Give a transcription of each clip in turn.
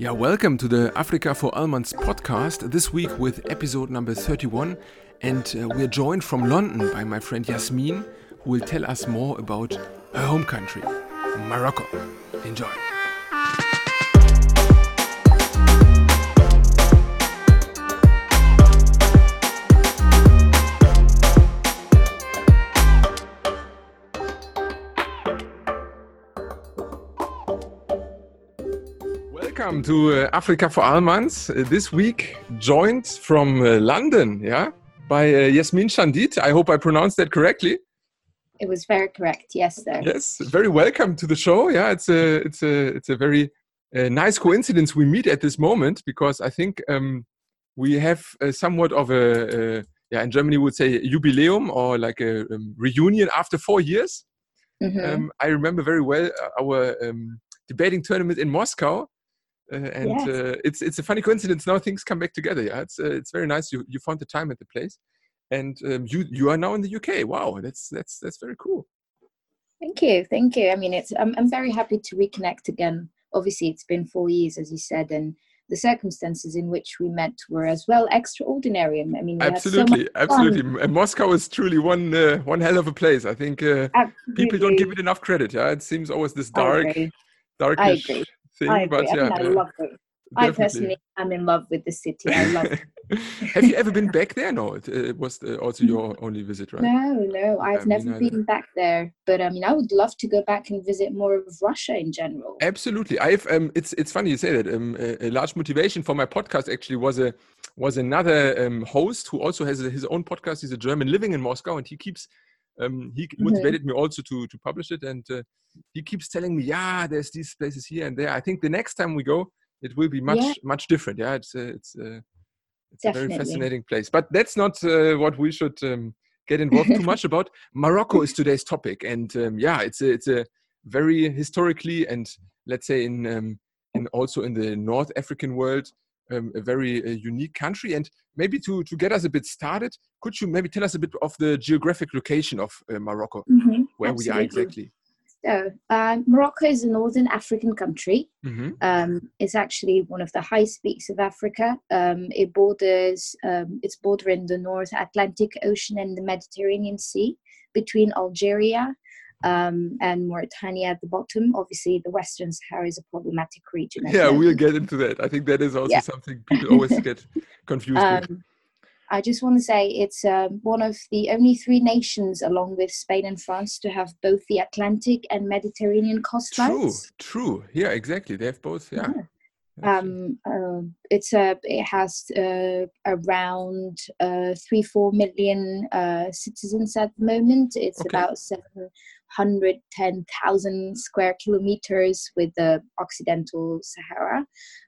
Yeah, welcome to the Africa for Almans podcast. This week with episode number 31. And uh, we're joined from London by my friend Yasmin, who will tell us more about her home country, Morocco. Enjoy. Welcome to uh, Africa for Almans. Uh, this week, joined from uh, London, yeah, by uh, Yasmin Chandit. I hope I pronounced that correctly. It was very correct. Yes, sir. Yes, very welcome to the show. Yeah, it's a it's a it's a very uh, nice coincidence we meet at this moment because I think um, we have uh, somewhat of a, yeah in Germany we would say jubileum or like a um, reunion after four years. Mm-hmm. Um, I remember very well our um, debating tournament in Moscow and yes. uh, it's it's a funny coincidence. Now things come back together. Yeah, it's uh, it's very nice. You you found the time at the place, and um, you you are now in the UK. Wow, that's that's that's very cool. Thank you, thank you. I mean, it's I'm I'm very happy to reconnect again. Obviously, it's been four years, as you said, and the circumstances in which we met were as well extraordinary. And I mean, absolutely, so absolutely. And Moscow is truly one uh, one hell of a place. I think uh, people don't give it enough credit. Yeah, it seems always this dark, darkish thing. I agree. But yeah, I, I love it. I personally am in love with the city. I love it. Have you ever been back there? No, it, it was uh, also your only visit, right? No, no, I've never been back there. But I mean, I would love to go back and visit more of Russia in general. Absolutely, I've. Um, it's it's funny you say that. Um, a, a, large motivation for my podcast actually was a was another um, host who also has a, his own podcast. He's a German living in Moscow, and he keeps um, he mm-hmm. motivated me also to to publish it and uh, he keeps telling me yeah there's these places here and there. I think the next time we go it will be much yeah. much different. Yeah it's uh, it's uh, it's a very fascinating place. But that's not uh, what we should um, get involved too much about. Morocco is today's topic and um, yeah it's a, it's a very historically and let's say in um, in also in the north african world um, a very uh, unique country. And maybe to, to get us a bit started, could you maybe tell us a bit of the geographic location of uh, Morocco, mm-hmm, where absolutely. we are exactly? So, uh, Morocco is a northern African country. Mm-hmm. Um, it's actually one of the highest peaks of Africa. Um, it borders, um, it's bordering the North Atlantic Ocean and the Mediterranean Sea between Algeria, um, and Mauritania at the bottom. Obviously, the Western Sahara is a problematic region. Yeah, we'll get into that. I think that is also yeah. something people always get confused um, with. I just want to say it's um, one of the only three nations, along with Spain and France, to have both the Atlantic and Mediterranean coastlines. True, true. Yeah, exactly. They have both. Yeah. yeah. Um, uh, it's a it has uh, around uh, three four million uh, citizens at the moment. It's okay. about seven 110,000 square kilometers with the Occidental Sahara.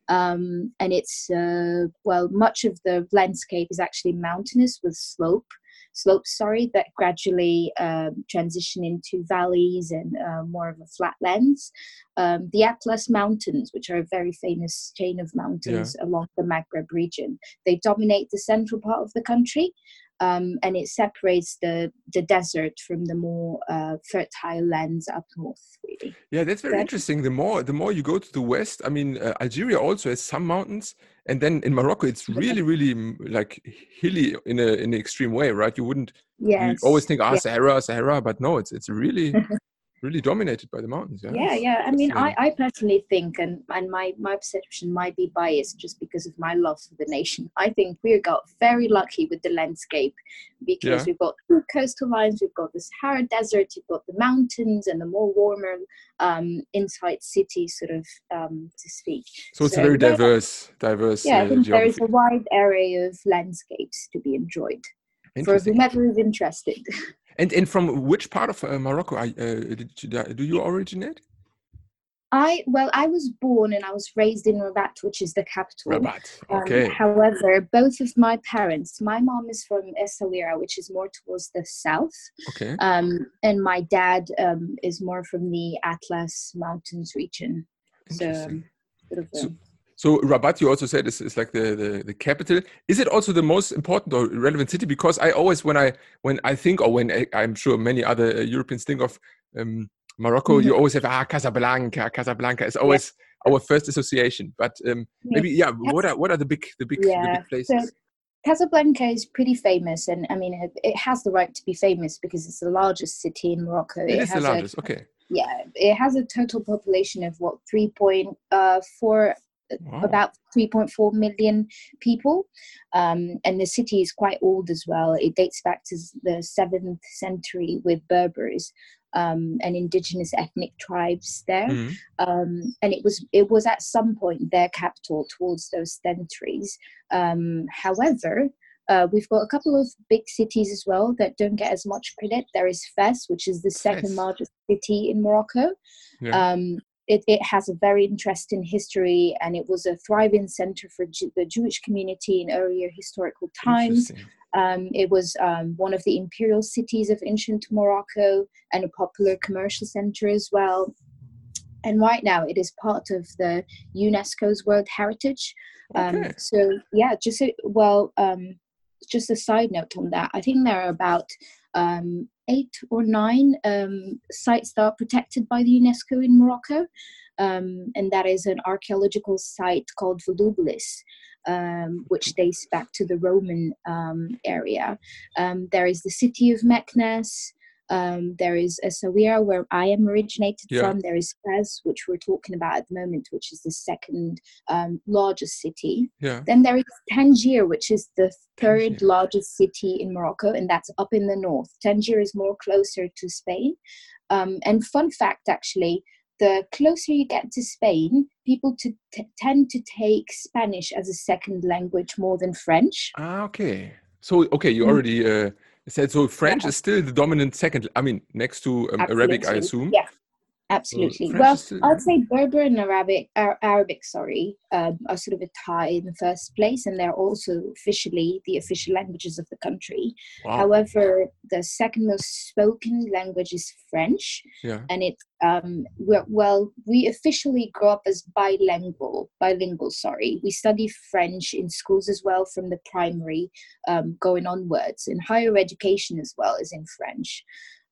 Um, and it's, uh, well, much of the landscape is actually mountainous with slope, slopes, sorry, that gradually um, transition into valleys and uh, more of a flatlands. Um, the Atlas Mountains, which are a very famous chain of mountains yeah. along the Maghreb region, they dominate the central part of the country um, and it separates the the desert from the more uh, fertile lands up north. Really. Yeah, that's very interesting. The more the more you go to the west, I mean, uh, Algeria also has some mountains, and then in Morocco, it's really, really like hilly in a in an extreme way, right? You wouldn't. Yes. You always think, ah, yes. Sahara, Sahara, but no, it's it's really really dominated by the mountains. Yeah, yeah. yeah. I mean, I, I personally think, and, and my, my perception might be biased just because of my love for the nation. I think we got very lucky with the landscape because yeah. we've got two coastal lines, we've got the Sahara Desert, you've got the mountains, and the more warmer um, inside city sort of um, to speak. So it's so, a very diverse, diverse. Yeah, uh, I think there is a wide array of landscapes to be enjoyed for whomever is interested. And and from which part of uh, Morocco are, uh, you, uh, do you originate? I well, I was born and I was raised in Rabat, which is the capital. Rabat, um, okay. Um, however, both of my parents, my mom is from Essaouira, which is more towards the south. Okay. Um, and my dad um, is more from the Atlas Mountains region. So, um, sort of, so, so Rabat, you also said is, is like the, the, the capital. Is it also the most important or relevant city? Because I always, when I when I think, or when I, am sure many other uh, Europeans think of um, Morocco, mm -hmm. you always have ah Casablanca. Casablanca is always our first association. But um, maybe yeah, what are what are the big the big, yeah. the big places? So, Casablanca is pretty famous, and I mean, it, it, has the right to be famous because it's the largest city in Morocco. it, it is the largest. Okay. Yeah, it has a total population of what 3.4 uh, four Wow. about 3.4 million people um, and the city is quite old as well it dates back to the 7th century with berbers um, and indigenous ethnic tribes there mm-hmm. um, and it was it was at some point their capital towards those centuries um, however uh, we've got a couple of big cities as well that don't get as much credit. There is Fes, which is the second largest city in Morocco. Yeah. Um, it, it, has a very interesting history and it was a thriving center for Ju- the Jewish community in earlier historical times. Um, it was um, one of the imperial cities of ancient Morocco and a popular commercial center as well. And right now, it is part of the UNESCO's World Heritage. Um, okay. So, yeah, just a, well, um, just a side note on that. I think there are about um, eight or nine um, sites that are protected by the UNESCO in Morocco. Um, and that is an archaeological site called Volubilis, um, which dates back to the Roman um, area. There is the city of Meknes, um, there is Essaouira, where I am originated yeah. from. There is Fez, which we're talking about at the moment, which is the second um, largest city. Yeah. Then there is Tangier, which is the third Tangier. largest city in Morocco, and that's up in the north. Tangier is more closer to Spain. Um, and fun fact, actually, the closer you get to Spain, people to t- tend to take Spanish as a second language more than French. Ah, okay. So, okay, you mm. already. Uh said so French yeah. is still the dominant second. I mean, next to um, Arabic, I assume. Yeah, absolutely. So well, I'd say Berber and Arabic, Arabic, sorry, um, are sort of a tie in the first place, and they're also officially the official languages of the country. Wow. However, the second most spoken language is French, yeah. and it's um, well, we officially grow up as bilingual. Bilingual, sorry. We study French in schools as well from the primary um, going onwards, and higher education as well is in French.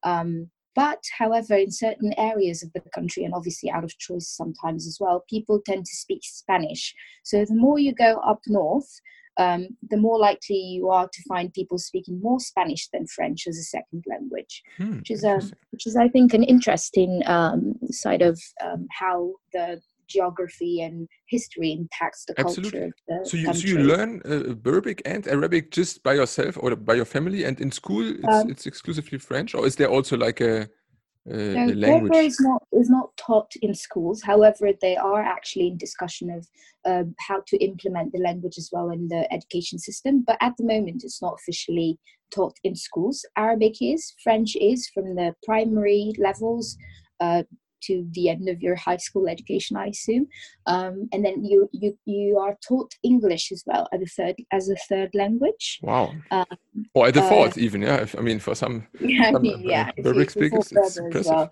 Um, but, however, in certain areas of the country, and obviously out of choice sometimes as well, people tend to speak Spanish. So the more you go up north, um, the more likely you are to find people speaking more Spanish than French as a second language, hmm, which is a, um, which is I think an interesting um, side of um, how the geography and history impacts the Absolutely. culture. The so you so you learn uh, Berbic and Arabic just by yourself or by your family, and in school it's, um, it's exclusively French, or is there also like a uh, no, language? Berber is not is not taught in schools. However, they are actually in discussion of uh, how to implement the language as well in the education system. But at the moment, it's not officially taught in schools. Arabic is, French is from the primary levels. Uh, to the end of your high school education, I assume, um, and then you you you are taught English as well as a third as a third language. Wow! Um, or at the uh, fourth, even yeah. If, I mean, for some, yeah, I mean, yeah, uh, speakers, it's impressive. Well.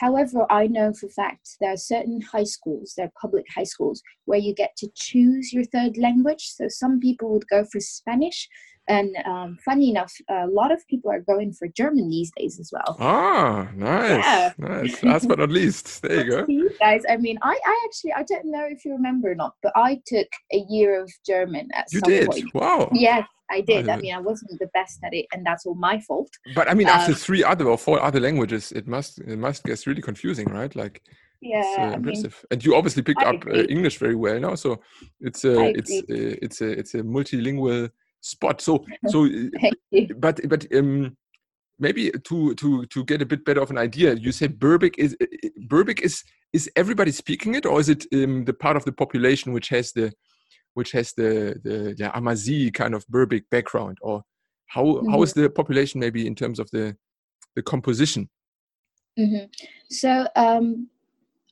However, I know for fact there are certain high schools, there are public high schools, where you get to choose your third language. So some people would go for Spanish, and um, funny enough, a lot of people are going for German these days as well. Ah, nice, yeah. nice. Last but not least, there you go. You guys, I mean, I, I actually, I don't know if you remember or not, but I took a year of German at you some did? point. Wow. Yes, I did. I, mean, I wasn't the best at it, and that's all my fault. But I mean, after um, three other or four other languages, it must it must get really confusing, right? Like. Yeah, uh, impressive. Mean, and you obviously picked I up uh, English very well now, so it's a it's a, it's a it's a multilingual spot. So so but but um maybe to to to get a bit better of an idea, you say Berbic is Berbic is is everybody speaking it, or is it um, the part of the population which has the which has the the, the Amazigh kind of Berbic background, or how mm -hmm. how is mm-hmm. the population maybe in terms of the the composition? Mm -hmm. So um,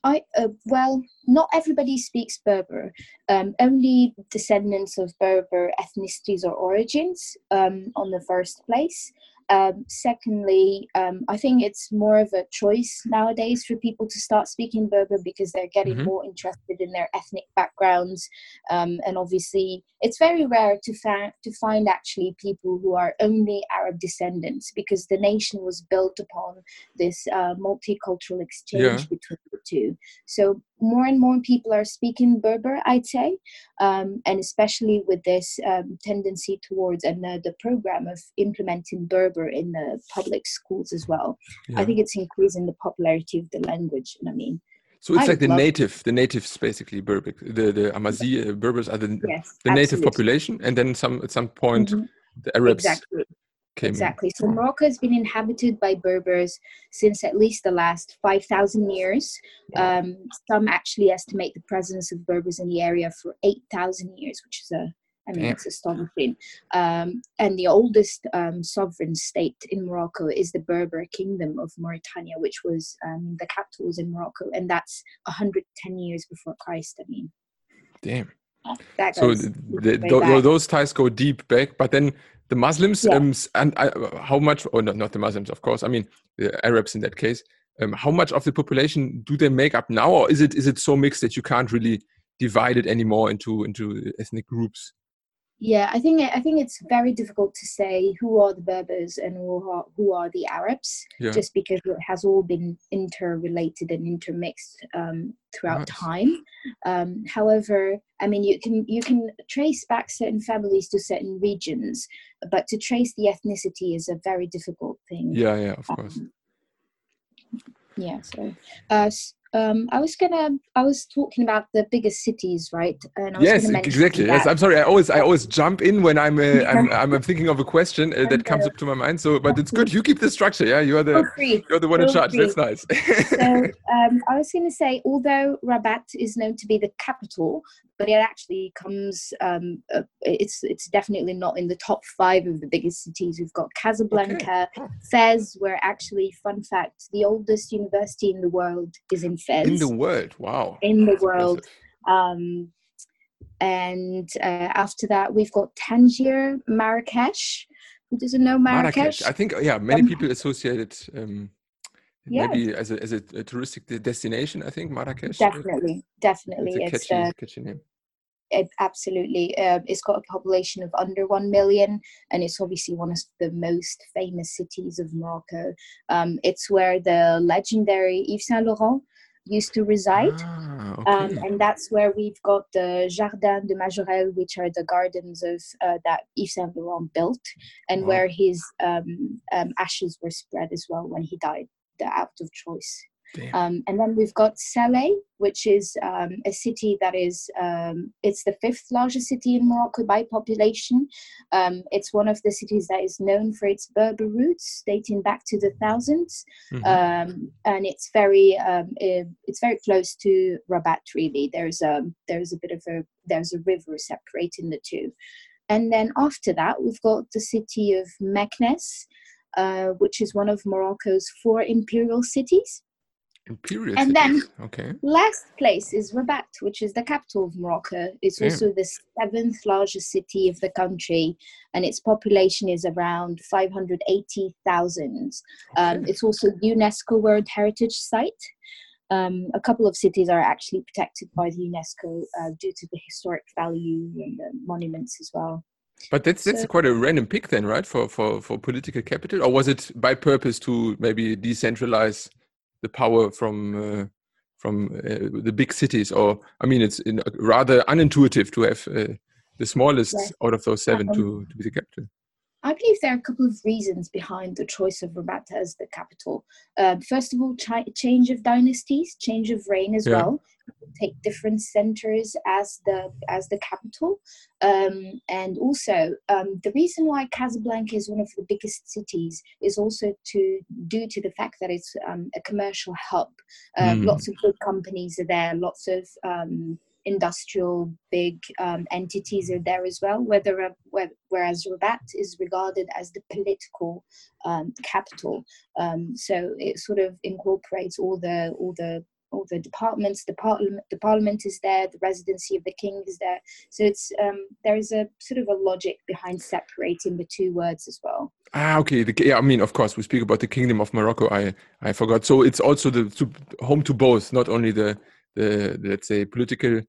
I uh, well, not everybody speaks Berber. Um, only descendants of Berber ethnicities or origins um, on the first place. Um, secondly, um, I think it's more of a choice nowadays for people to start speaking Berber because they're getting mm-hmm. more interested in their ethnic backgrounds, um, and obviously it's very rare to, fa- to find actually people who are only Arab descendants because the nation was built upon this uh, multicultural exchange yeah. between the two. So more and more people are speaking Berber, I'd say, um, and especially with this um, tendency towards and the, the program of implementing Berber in the public schools as well. Yeah. I think it's increasing the popularity of the language. And I mean, so it's I like the native, the natives basically Berbic. The the Amazigh uh, Berbers are the yes, the native population, and then some at some point mm-hmm. the Arabs exactly. Came exactly. So Morocco has been inhabited by Berbers since at least the last 5,000 years. Um, some actually estimate the presence of Berbers in the area for 8,000 years, which is a, I mean, it's astonishing. Um, and the oldest um, sovereign state in Morocco is the Berber Kingdom of Mauritania, which was um, the capital was in Morocco, and that's 110 years before Christ. I mean, damn. so the, the, those ties go deep back, but then the Muslims yeah. um, and I, how much or not, not the Muslims of course I mean the Arabs in that case um, how much of the population do they make up now or is it is it so mixed that you can't really divide it anymore into into ethnic groups yeah, I think I think it's very difficult to say who are the Berbers and who are, who are the Arabs, yeah. just because it has all been interrelated and intermixed um, throughout nice. time. Um, however, I mean, you can you can trace back certain families to certain regions, but to trace the ethnicity is a very difficult thing. Yeah, yeah, of course. Um, yeah, so uh, um, I was gonna. I was talking about the biggest cities, right? yes, exactly. That. Yes, I'm sorry. I always, I always jump in when I'm, uh, I'm, I'm, thinking of a question uh, that comes up to my mind. So, but it's good. You keep the structure. Yeah, you are the, you're the one in charge. Free. That's nice. so, um, I was going to say, although Rabat is known to be the capital, but it actually comes. Um, uh, it's it's definitely not in the top five of the biggest cities. We've got Casablanca, okay. Fez, where actually, fun fact, the oldest university in the world is in Fez. In the world, wow. In the world. Um, and uh, after that, we've got Tangier, Marrakesh. Who doesn't know Marrakesh? Marrakesh. I think, yeah, many um, people associate it um, yeah. maybe as a, as a, a, touristic destination, I think, Marrakesh. Definitely, definitely. It's, it's catchy, uh, catchy name. It, absolutely. Uh, it's got a population of under 1 million, and it's obviously one of the most famous cities of Morocco. Um, it's where the legendary Yves Saint Laurent used to reside. Ah, okay. um, and that's where we've got the Jardin de Majorelle, which are the gardens of uh, that Yves Saint Laurent built, and wow. where his um, um, ashes were spread as well when he died, the act of choice. Um, and then we've got Salé, which is um, a city that is um, it's the fifth largest city in Morocco by population. Um, it's one of the cities that is known for its Berber roots, dating back to the 1000s mm-hmm. Um, and it's very um, it's very close to Rabat. Really, there's a there's a bit of a there's a river separating the two. And then after that, we've got the city of Meknes, uh, which is one of Morocco's four imperial cities. Imperial and cities. then okay. last place is Rabat, which is the capital of Morocco. It's yeah. also the seventh largest city of the country, and its population is around 580,000. Um, it's also UNESCO World Heritage Site. Um, a couple of cities are actually protected by the UNESCO uh, due to the historic value and the monuments as well. But that's that's so, quite a random pick then, right? For for for political capital, or was it by purpose to maybe decentralize? the power from uh, from uh, the big cities or i mean it's in, rather unintuitive to have uh, the smallest yes. out of those seven um, to, to be the capital I believe there are a couple of reasons behind the choice of Rabat as the capital. Um, first of all, ch- change of dynasties, change of reign as yeah. well. Take different centers as the as the capital, um, and also um, the reason why Casablanca is one of the biggest cities is also to due to the fact that it's um, a commercial hub. Mm. Lots of good companies are there. Lots of um, industrial big um, entities are there as well. Whether, whereas Rabat is regarded as the political um, capital, um, so it sort of incorporates all the all the all the departments. The parliament, the parliament is there. The residency of the king is there. So it's um, there is a sort of a logic behind separating the two words as well. Ah, okay. The, yeah, I mean, of course, we speak about the Kingdom of Morocco. I I forgot. So it's also the to, home to both, not only the the let's say political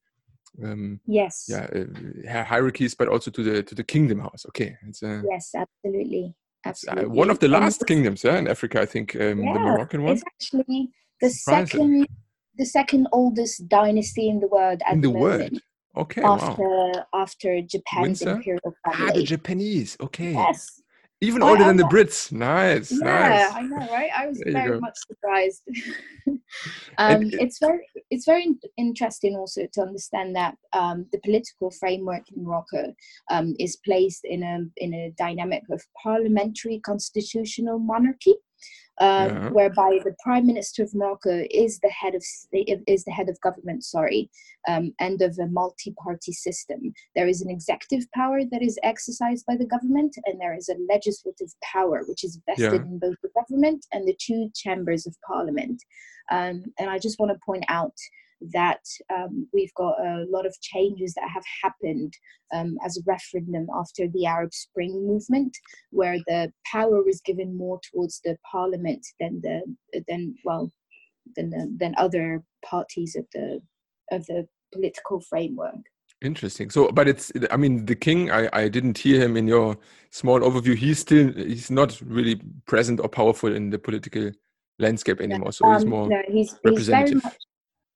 um, yes yeah uh, hierarchies but also to the to the kingdom house okay it's uh, yes absolutely absolutely uh, one of the last kingdoms yeah in africa i think um, yeah, the moroccan one it's actually the second the second oldest dynasty in the world in the, the world. Okay. After wow. after Japan's Windsor? imperial family. Ah, the Japanese. Okay. Yes. Even older than the Brits. Nice. Yeah, nice. I know, right? I was very go. much surprised. um, And- it's very, it's very interesting also to understand that um, the political framework in Morocco um, is placed in a in a dynamic of parliamentary constitutional monarchy. Um, Yeah. whereby the prime minister of Morocco is the head of is the head of government, sorry, um, and of a multi-party system. There is an executive power that is exercised by the government, and there is a legislative power which is vested Yeah. in both the government and the two chambers of parliament. Um, and I just want to point out that um, we've got a lot of changes that have happened um, as a referendum after the Arab Spring movement, where the power was given more towards the parliament than the than well than the, than other parties of the of the political framework. Interesting. So, but it's, I mean, the king, I, I didn't hear him in your small overview. He's still, he's not really present or powerful in the political landscape anymore. So he's Um, more no, he's, he's very representative. much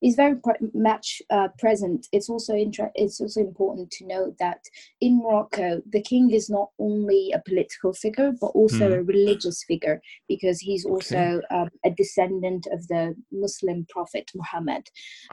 he's very much uh, present. It's also inter- it's also important to note that in Morocco, the king is not only a political figure but also Hmm. a religious figure because he's also um, a descendant of the Muslim prophet Muhammad.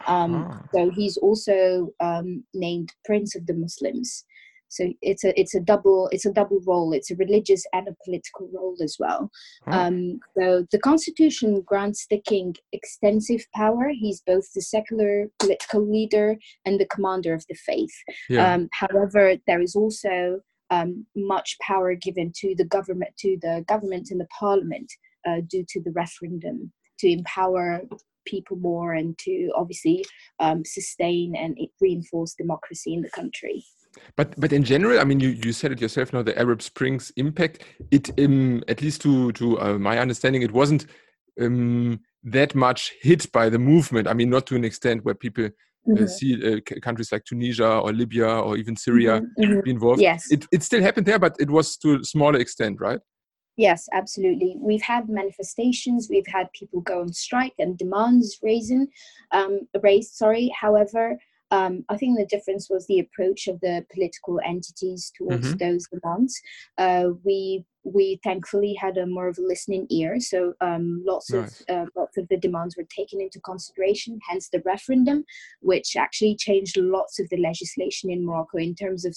Um, Ah, so he's also um, named Prince of the Muslims. So it's a it's a double it's a double role. It's a religious and a political role as well. ah, Um, so the constitution grants the king extensive power. He's both the secular political leader and the commander of the faith. yeah. Um, however, there is also um, much power given to the government, to the government and the parliament, uh, due to the referendum, to empower people more and to obviously um, sustain and reinforce democracy in the country. But but in general, I mean, you, you said it yourself now. The Arab Springs impact. It um, at least to to uh, my understanding, it wasn't um, that much hit by the movement. I mean, not to an extent where people uh, Mhm. see uh, c- countries like Tunisia or Libya or even Syria Mhm, mhm. be involved. Yes. It it still happened there, but it was to a smaller extent, right? Yes, absolutely. We've had manifestations. We've had people go on strike and demands raising, um, raised. Sorry. However, um, I think the difference was the approach of the political entities towards Mhm. those demands. Uh, we we thankfully had a more of a listening ear, so um, lots Nice. of uh, lots of the demands were taken into consideration. Hence the referendum, which actually changed lots of the legislation in Morocco in terms of.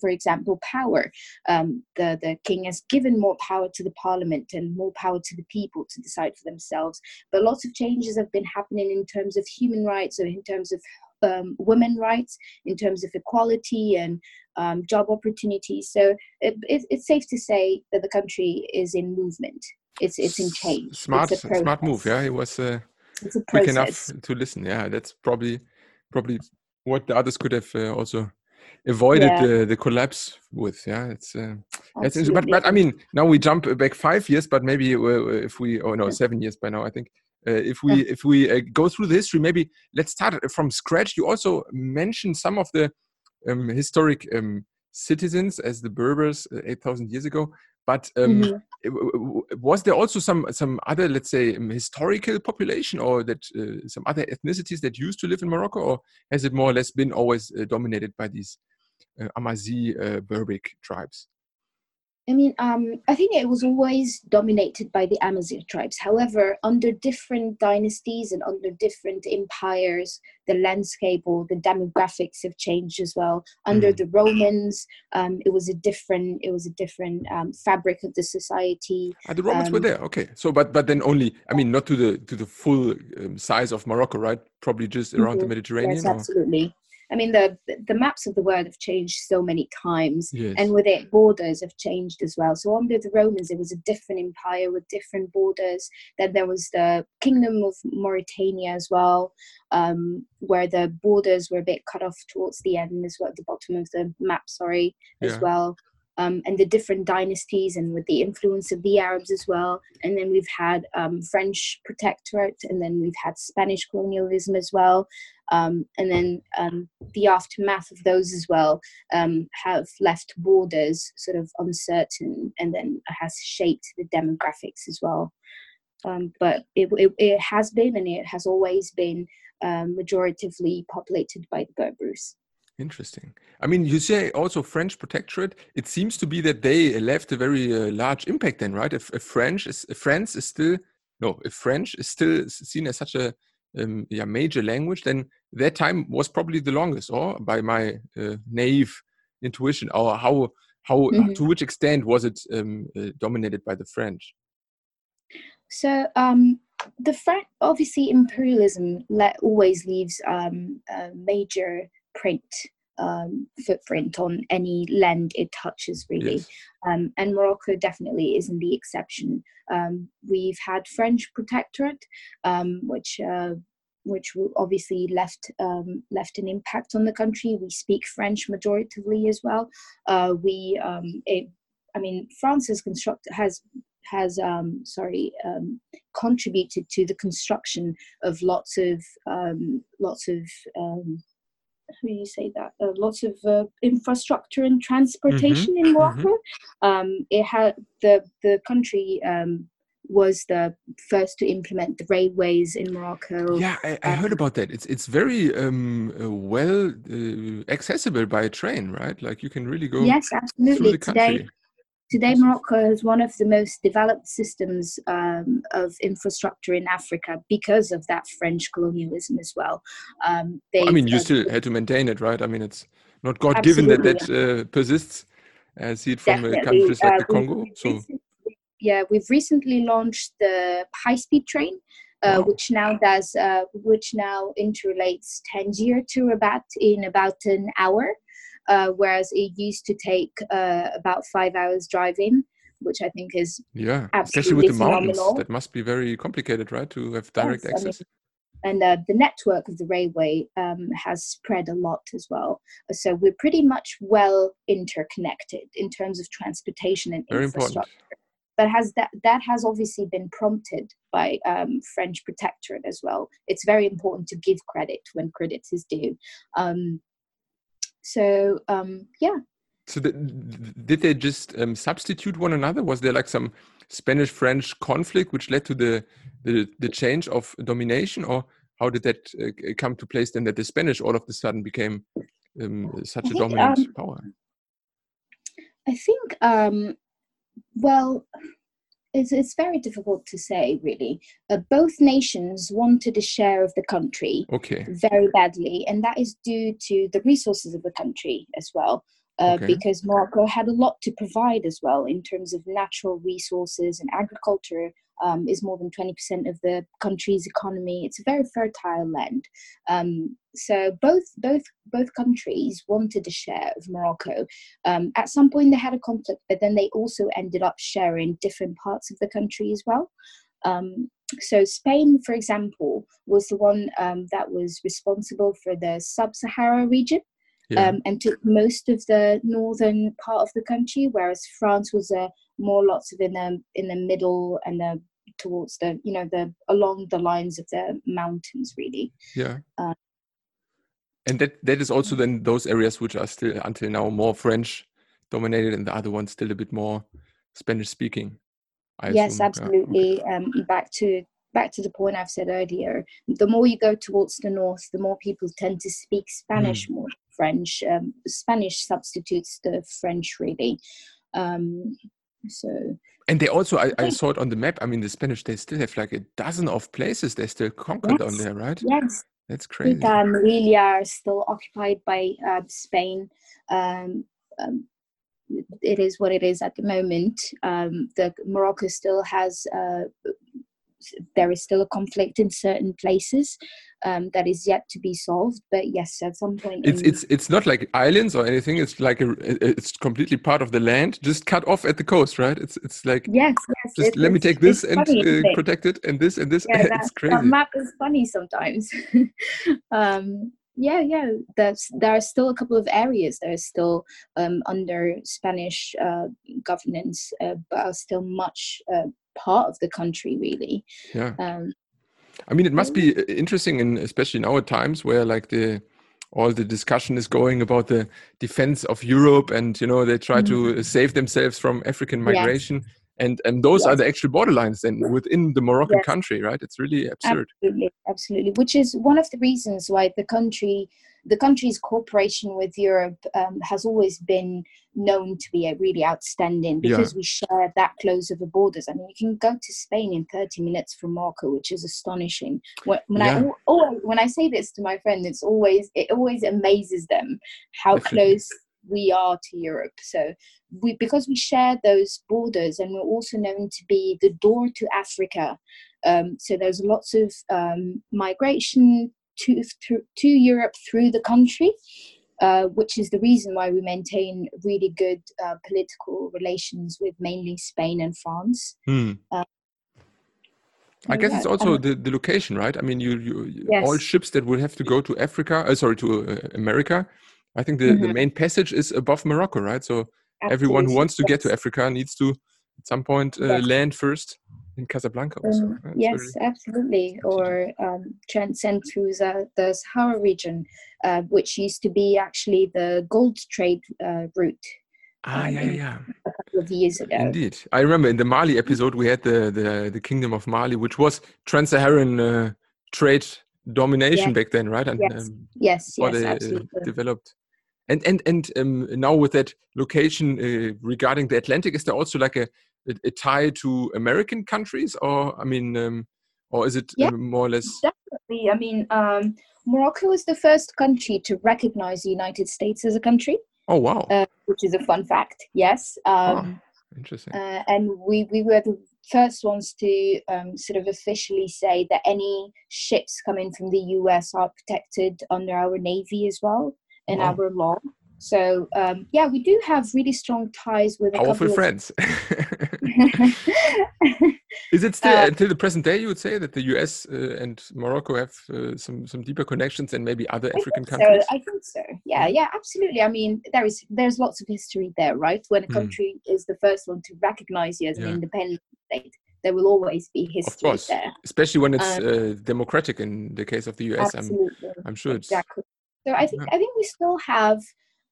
for example, power um, the, the king has given more power to the parliament and more power to the people to decide for themselves. But lots of changes have been happening in terms of human rights or in terms of um, women rights, in terms of equality and um, job opportunities. So it, it, it's safe to say that the country is in movement. It's it's in change. Smart It's smart move. Yeah, it was uh, It's a quick enough to listen. Yeah, that's probably probably what the others could have uh, also avoided Yeah. the, the collapse with. Yeah, it's uh, interesting. But but I mean, now we jump back five years, but maybe uh, if we oh no seven years by now I think. Uh, if we if we uh, go through the history, maybe let's start from scratch. You also mentioned some of the um, historic um, citizens as the Berbers uh, eight thousand years ago. But um, Mhm. w- was there also some some other let's say um, historical population or that uh, some other ethnicities that used to live in Morocco, or has it more or less been always uh, dominated by these uh, Amazigh uh, Berbic tribes? I mean, um, I think it was always dominated by the Amazigh tribes. However, under different dynasties and under different empires, the landscape or the demographics have changed as well. Under Mm. the Romans, um, it was a different it was a different um, fabric of the society. Ah, the Romans were Um, there, okay. So, but but then only, I mean, not to the to the full um, size of Morocco, right? Probably just around the Mhm. Mediterranean. Yes, or- absolutely. I mean, the the maps of the world have changed so many times. Yes. and with it borders have changed as well so under the romans it was a different empire with different borders then there was the kingdom of mauritania as well um, where the borders were a bit cut off towards the end as well at the bottom of the map sorry as Yeah. well um, and the different dynasties and with the influence of the arabs as well and then we've had um, french protectorate and then we've had spanish colonialism as well um, and then um, the aftermath of those as well um, have left borders sort of uncertain and then has shaped the demographics as well. um, but it, it, it, has been and it has always been um, majoritively populated by the Berbers. Interesting. I mean, you say also French protectorate. It seems to be that they left a very uh, large impact, then, right? If, if French is if France is still no, if French is still seen as such a um, yeah, major language, then that time was probably the longest, or by my uh, naive intuition, or how how mm-hmm. to which extent was it um, uh, dominated by the French? So um, the French, obviously, imperialism le- always leaves um, a major print um, footprint on any land it touches, really. Yes. Um, and Morocco definitely isn't the exception. Um, we've had French protectorate, um, which uh, which obviously left um, left an impact on the country. We speak French majoritively as well. Uh, we, um, it, I mean, France has constructed has has um, sorry um, contributed to the construction of lots of um, lots of um, how do you say that? Uh, lots of uh, infrastructure and transportation mm-hmm. in Morocco. Mm-hmm. Um, it had the the country um, was the first to implement the railways in Morocco. Yeah, I, I heard about that. It's it's very um, uh, well uh, accessible by train, right? Like you can really go. Yes, absolutely. Today, today Morocco is one of the most developed systems um, of infrastructure in Africa because of that French colonialism as well. Um, well I mean, you uh, still had to maintain it, right? I mean, it's not God given that that uh, persists. I see it from countries like the uh, Congo. So yeah, we've recently launched the high-speed train, uh, which now does, uh, which now interrelates Tangier to Rabat in about an hour, uh, whereas it used to take uh, about five hours driving, which I think is yeah, especially with the mountains. That must be very complicated, right, to have direct yes, access. I mean, and uh, the network of the railway um, has spread a lot as well. So we're pretty much well interconnected in terms of transportation and Very infrastructure. Important but has that that has obviously been prompted by um, French protectorate as well. It's very important to give credit when credit is due. Um, so um, yeah. So the, did they just um, substitute one another? Was there like some Spanish-French conflict which led to the, the, the change of domination, or how did that uh, come to place then that the Spanish all of a sudden became um, such a think, dominant um, power? I think um, well, it's, it's very difficult to say, really. Uh, both nations wanted a share of the country okay. very badly, and that is due to the resources of the country as well. Uh, okay. Because Morocco had a lot to provide as well in terms of natural resources and agriculture um, is more than 20% of the country's economy. It's a very fertile land. Um, so both both both countries wanted a share of Morocco. Um, at some point, they had a conflict, but then they also ended up sharing different parts of the country as well. Um, so Spain, for example, was the one um, that was responsible for the sub-Sahara region. Yeah. Um, and took most of the northern part of the country, whereas France was a more lots of in the in the middle and the towards the you know the along the lines of the mountains really yeah uh, and that that is also then those areas which are still until now more french dominated and the other ones still a bit more spanish speaking I yes assume. absolutely yeah. um, back to back to the point i've said earlier the more you go towards the north the more people tend to speak spanish mm. more french um, spanish substitutes the french really. Um, so and they also I, I, saw it on the map. I mean the spanish they still have like a dozen of places. They still conquered yes. on there right? Yes. That's crazy. Melilla are still occupied by uh, spain. Um, um, it is what it is at the moment. Um, the morocco still has uh, there is still a conflict in certain places um, that is yet to be solved. But yes, at some point, it's it's it's not like islands or anything. It's like a it's completely part of the land, just cut off at the coast, right? It's it's like yes, yes. Just let me take this and uh, protect it, and this and this. Yeah, that, it's crazy. That map is funny sometimes. um, yeah, yeah. There's there are still a couple of areas that are still um, under Spanish uh, governance, uh, but are still much uh, part of the country really yeah um, i mean it must be interesting and especially in our times where like the all the discussion is going about the defense of europe and you know they try mm -hmm. to mm-hmm. save themselves from african migration yes. and and those yes. are the actual borderlines then within the Moroccan yes. country, right? It's really absurd. Absolutely, absolutely. Which is one of the reasons why the country, the country's cooperation with Europe um, has always been known to be a really outstanding because yeah. we share that close of the borders. I mean, you can go to Spain in 30 minutes from Morocco, which is astonishing. When, when yeah. I always, when I say this to my friend, it's always it always amazes them how Definitely. close we are to Europe. So we because we share those borders and we're also known to be the door to Africa. Um, so there's lots of um, migration to, to, to Europe through the country. Uh, which is the reason why we maintain really good uh, political relations with mainly Spain and France. Hmm. Uh, I guess yeah, it's also um, the, the location, right? I mean, you, you yes. all ships that will have to go to Africa, uh, sorry, to uh, America, I think the, mm-hmm. the main passage is above Morocco, right? So Absolutely. everyone who wants to yes. get to Africa needs to at some point uh, yes. land first in Casablanca. Also. Um, yes, absolutely. Or um, transcend through the, the Sahara region, uh, which used to be actually the gold trade uh, route. Ah, um, yeah, yeah. A couple of years ago. Indeed. I remember in the Mali episode, we had the, the, the Kingdom of Mali, which was trans Saharan uh, trade domination back then, right? And, yes, um, yes, yes, they, uh, absolutely. developed and and and um, now with that location uh, regarding the Atlantic, is there also like a, a, tie to American countries, or I mean, um, or is it yeah, more or less? Definitely. I mean, um, Morocco was the first country to recognize the United States as a country. Oh wow! Uh, which is a fun fact. Yes. Um, oh, interesting. Uh, and we we were the first ones to um, sort of officially say that any ships coming from the US are protected under our navy as well in wow. our law. So um, yeah, we do have really strong ties with powerful friends. Is it still uh, until the present day? You would say that the U.S. Uh, and Morocco have uh, some some deeper connections than maybe other African countries. So. I think so. Yeah, yeah, absolutely. I mean, there is there's lots of history there, right? When a hmm. country mm. is the first one to recognize you as yeah. an independent state, there will always be history there. Especially when it's um, uh, democratic in the case of the US. Absolutely. I'm, I'm sure exactly. So I think yeah. I think we still have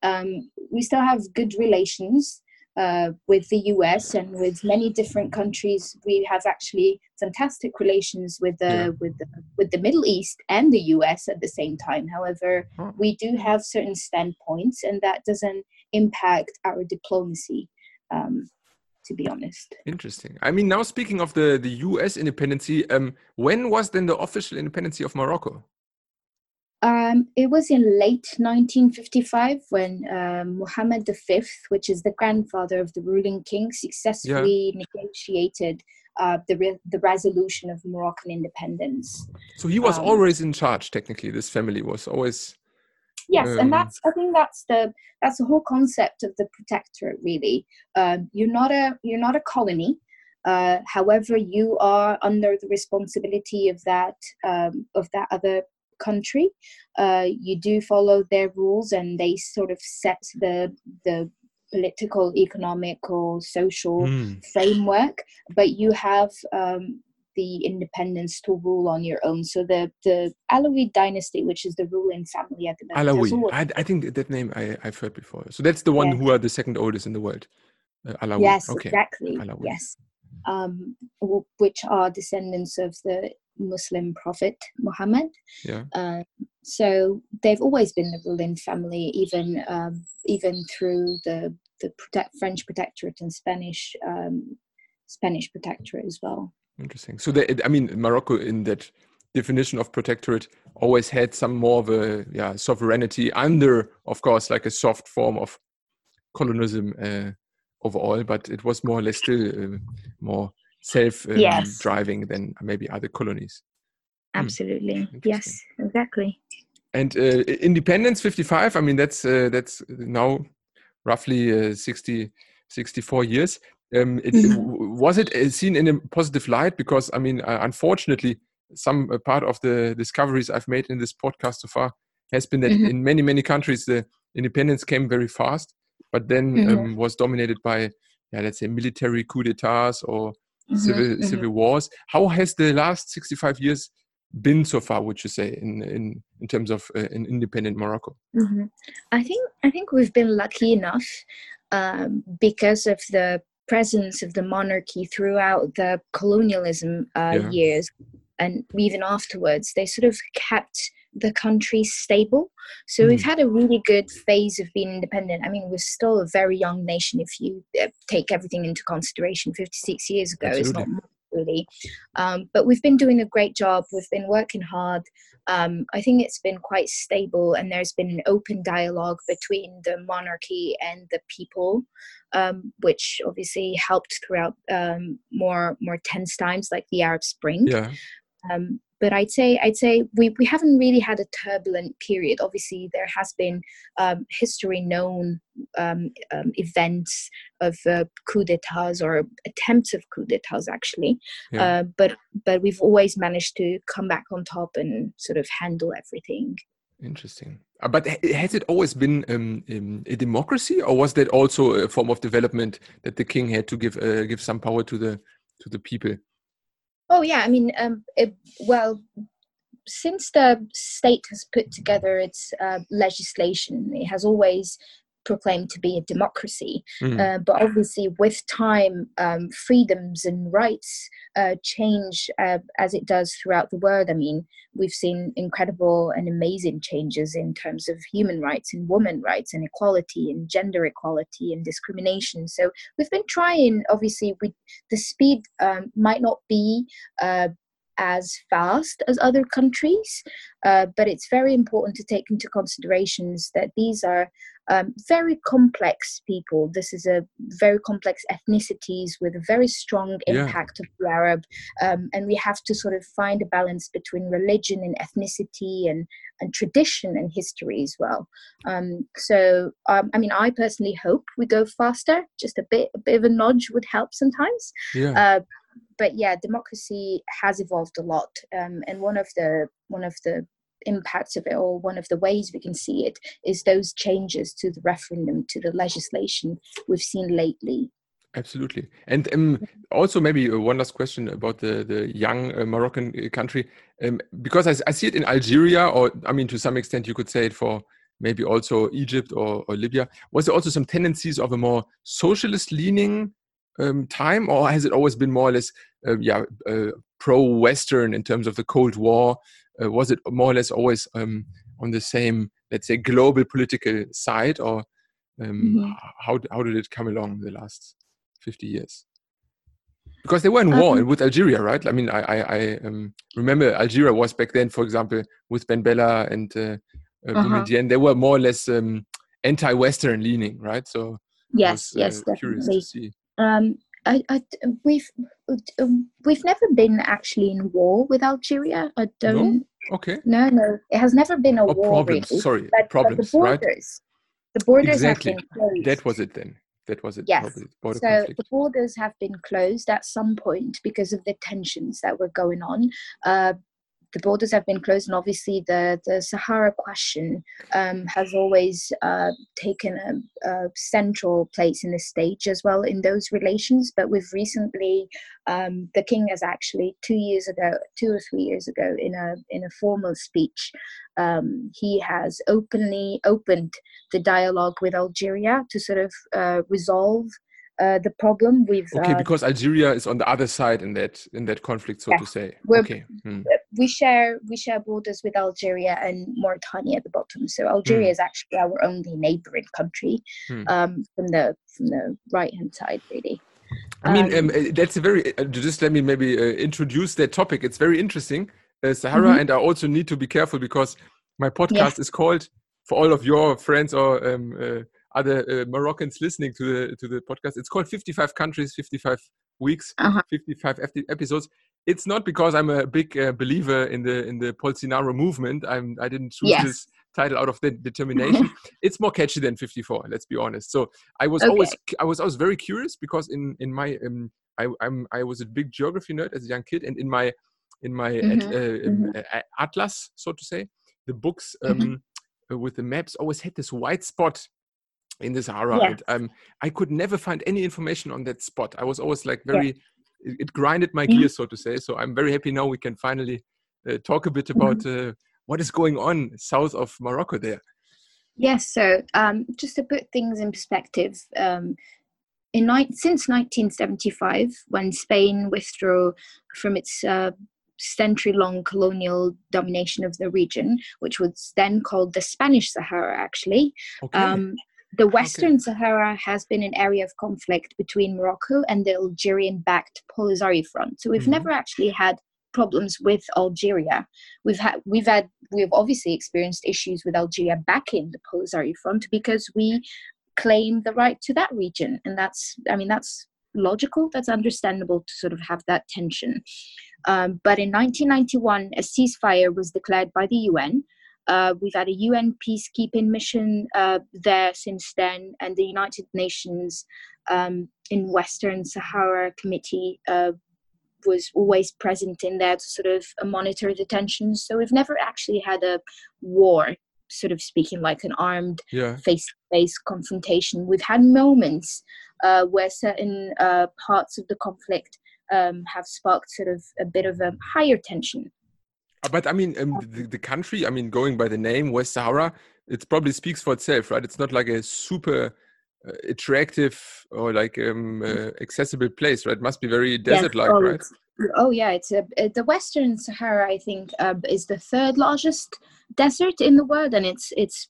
um, we still have good relations uh, with the US and with many different countries. We have actually fantastic relations with the yeah. with the, with the Middle East and the US at the same time. However, huh. we do have certain standpoints, and that doesn't impact our diplomacy. Um, to be honest. Interesting. I mean, now speaking of the the U.S. independency, um, when was then the official independence of Morocco? Um, it was in late 1955 when um, Mohammed V, which is the grandfather of the ruling king, successfully yeah. negotiated uh, the re- the resolution of Moroccan independence. So he was um, always in charge. Technically, this family was always. Yes, and um, that's I think that's the that's the whole concept of the protectorate. Really, um, you're not a you're not a colony. Uh, however, you are under the responsibility of that um, of that other country. Uh, you do follow their rules, and they sort of set the the political, economic, or social mm. framework. But you have um, the independence to rule on your own. So the the Alawi dynasty, which is the ruling family at the moment. Alawi, I, I, think that name I, have heard before. So that's the one yeah. who are the second oldest in the world. Uh, Alawi. Yes, okay. exactly. Alawi. Yes, um, which are descendants of the Muslim prophet Muhammad. Yeah. Uh, so they've always been the ruling family, even um, even through the the protect, French protectorate and Spanish um, Spanish protectorate as well. Interesting. So they, I mean, Morocco in that definition of protectorate always had some more of a yeah sovereignty under, of course, like a soft form of colonialism uh, overall, but it was more or less still uh, more self um, yes. driving than maybe other colonies. Hmm. Absolutely. Yes, exactly. And uh, independence 55, I mean, that's uh, that's now roughly uh, 60, 64 years. Um, it, mm-hmm. Was it uh, seen in a positive light? Because, I mean, uh, unfortunately, some uh, part of the discoveries I've made in this podcast so far has been that mm-hmm. in many, many countries, the independence came very fast, but then mm-hmm. um, was dominated by, yeah, let's say, military coup d'etats or mm-hmm, civil mm-hmm. civil wars. How has the last 65 years been so far? Would you say in in in terms of uh, in independent Morocco? Mm-hmm. I think I think we've been lucky enough um, because of the presence of the monarchy throughout the colonialism uh, yeah. years and even afterwards, they sort of kept the country stable. So mm. we've had a really good phase of being independent. I mean, we're still a very young nation if you uh, take everything into consideration. 56 years ago Absolutely. is not really. Um, but we've been doing a great job. We've been working hard. Um, I think it's been quite stable, and there's been an open dialogue between the monarchy and the people, um, which obviously helped throughout um, more more tense times like the Arab Spring. Yeah. But I'd say I'd say we, we haven't really had a turbulent period. Obviously, there has been um, history known um, um, events of uh, coup d'états or attempts of coup d'états, actually. Yeah. Uh, but but we've always managed to come back on top and sort of handle everything. Interesting. Uh, but has it always been um, um, a democracy, or was that also a form of development that the king had to give uh, give some power to the to the people? Oh yeah, I mean, um, it, well, since the state has put together its uh, legislation, it has always proclaimed to be a democracy. Mm. Uh, but obviously, with time, um, freedoms and rights uh, change uh, as it does throughout the world. I mean, we've seen incredible and amazing changes in terms of human rights and women rights and equality and gender equality and discrimination. So we've been trying. Obviously, we the speed um, might not be uh, as fast as other countries, uh, but it's very important to take into considerations that these are um, very complex people. This is a very complex ethnicities with a very strong impact yeah. of the Arab, um, and we have to sort of find a balance between religion and ethnicity and and tradition and history as well. Um, so, um, I mean, I personally hope we go faster. Just a bit, a bit of a nudge would help sometimes. Yeah. Uh, but yeah, democracy has evolved a lot, um, and one of the one of the impacts of it, or one of the ways we can see it, is those changes to the referendum, to the legislation we've seen lately. Absolutely, and um, also maybe uh, one last question about the the young uh, Moroccan uh, country, um, because I, I, see it in Algeria, or I mean, to some extent, you could say it for maybe also Egypt or, or Libya. Was there also some tendencies of a more socialist leaning um, time, or has it always been more or less, uh, yeah, uh, pro-Western in terms of the Cold War? Uh, was it more or less always um, on the same, let's say, global political side, or um, mm-hmm. how how did it come along the last fifty years? Because they were in war um, with Algeria, right? I mean, I I, I um, remember Algeria was back then, for example, with Ben Bella and uh, uh, uh-huh. They were more or less um, anti-Western leaning, right? So yes, was, yes, definitely. I, I, we've um, we've never been actually in war with Algeria. I don't. No? Okay. No, no, it has never been a oh, war. Problems. Really. Sorry, but, problems. But the borders, right? the borders exactly. have been closed. That was it then. That was it. Yes. so conflict. the borders have been closed at some point because of the tensions that were going on. Uh, the borders have been closed, and obviously the, the Sahara question um, has always uh, taken a, a, central place in the stage as well in those relations. But we've recently, um, the king has actually two years ago, two or three years ago, in a in a formal speech, um, he has openly opened the dialogue with Algeria to sort of uh, resolve uh, the problem with okay uh, because algeria is on the other side in that in that conflict so yeah, to say okay hmm. we share we share borders with algeria and mauritania at the bottom so algeria hmm. is actually our only neighboring country hmm. um, from the from the right hand side really i mean um, um, that's a very uh, just let me maybe uh, introduce that topic it's very interesting uh, sahara mm-hmm. and i also need to be careful because my podcast yeah. is called for all of your friends or um, other uh, Moroccans listening to the to the podcast. It's called 55 countries, 55 weeks, uh-huh. 55 episodes. It's not because I'm a big uh, believer in the in the Polisario movement. I'm I didn't choose yes. this title out of the determination. it's more catchy than 54. Let's be honest. So I was okay. always I was always very curious because in in my um, I I'm I was a big geography nerd as a young kid, and in my in my mm-hmm. at, uh, um, mm-hmm. atlas, so to say, the books mm-hmm. um, mm-hmm. with the maps always had this white spot in this Sahara. Yes. Um, I could never find any information on that spot. I was always like very, it, it, grinded my mm-hmm. gears, so to say. So I'm very happy now we can finally uh, talk a bit about mm-hmm. uh, what is going on south of Morocco there. Yes, so um, just to put things in perspective, um, in ni- since 1975, when Spain withdrew from its uh, century-long colonial domination of the region, which was then called the Spanish Sahara, actually. Okay. Um, the Western Okay. Sahara has been an area of conflict between Morocco and the Algerian-backed Polisario Front. So we've Mhm. never actually had problems with Algeria. We've had we've had we've obviously experienced issues with Algeria backing the Polisario Front because we claim the right to that region, and that's I mean that's logical. That's understandable to sort of have that tension. Um, but in 1991, a ceasefire was declared by the UN. Uh, we've had a UN peacekeeping mission uh, there since then, and the United Nations um, in Western Sahara Committee uh, was always present in there to sort of monitor the tensions. So we've never actually had a war, sort of speaking, like an armed face-to-face confrontation. We've had moments uh, where certain uh, parts of the conflict um, have sparked sort of a bit of a higher tension. Uh, But I mean, um, the, the country, I mean, going by the name West Sahara, it probably speaks for itself, right? It's not like a super uh, attractive or like um, uh, accessible place, right? It must be very desert like, oh, right? Oh yeah, it's a, uh, the Western Sahara. I think uh, is the third largest desert in the world, and it's it's.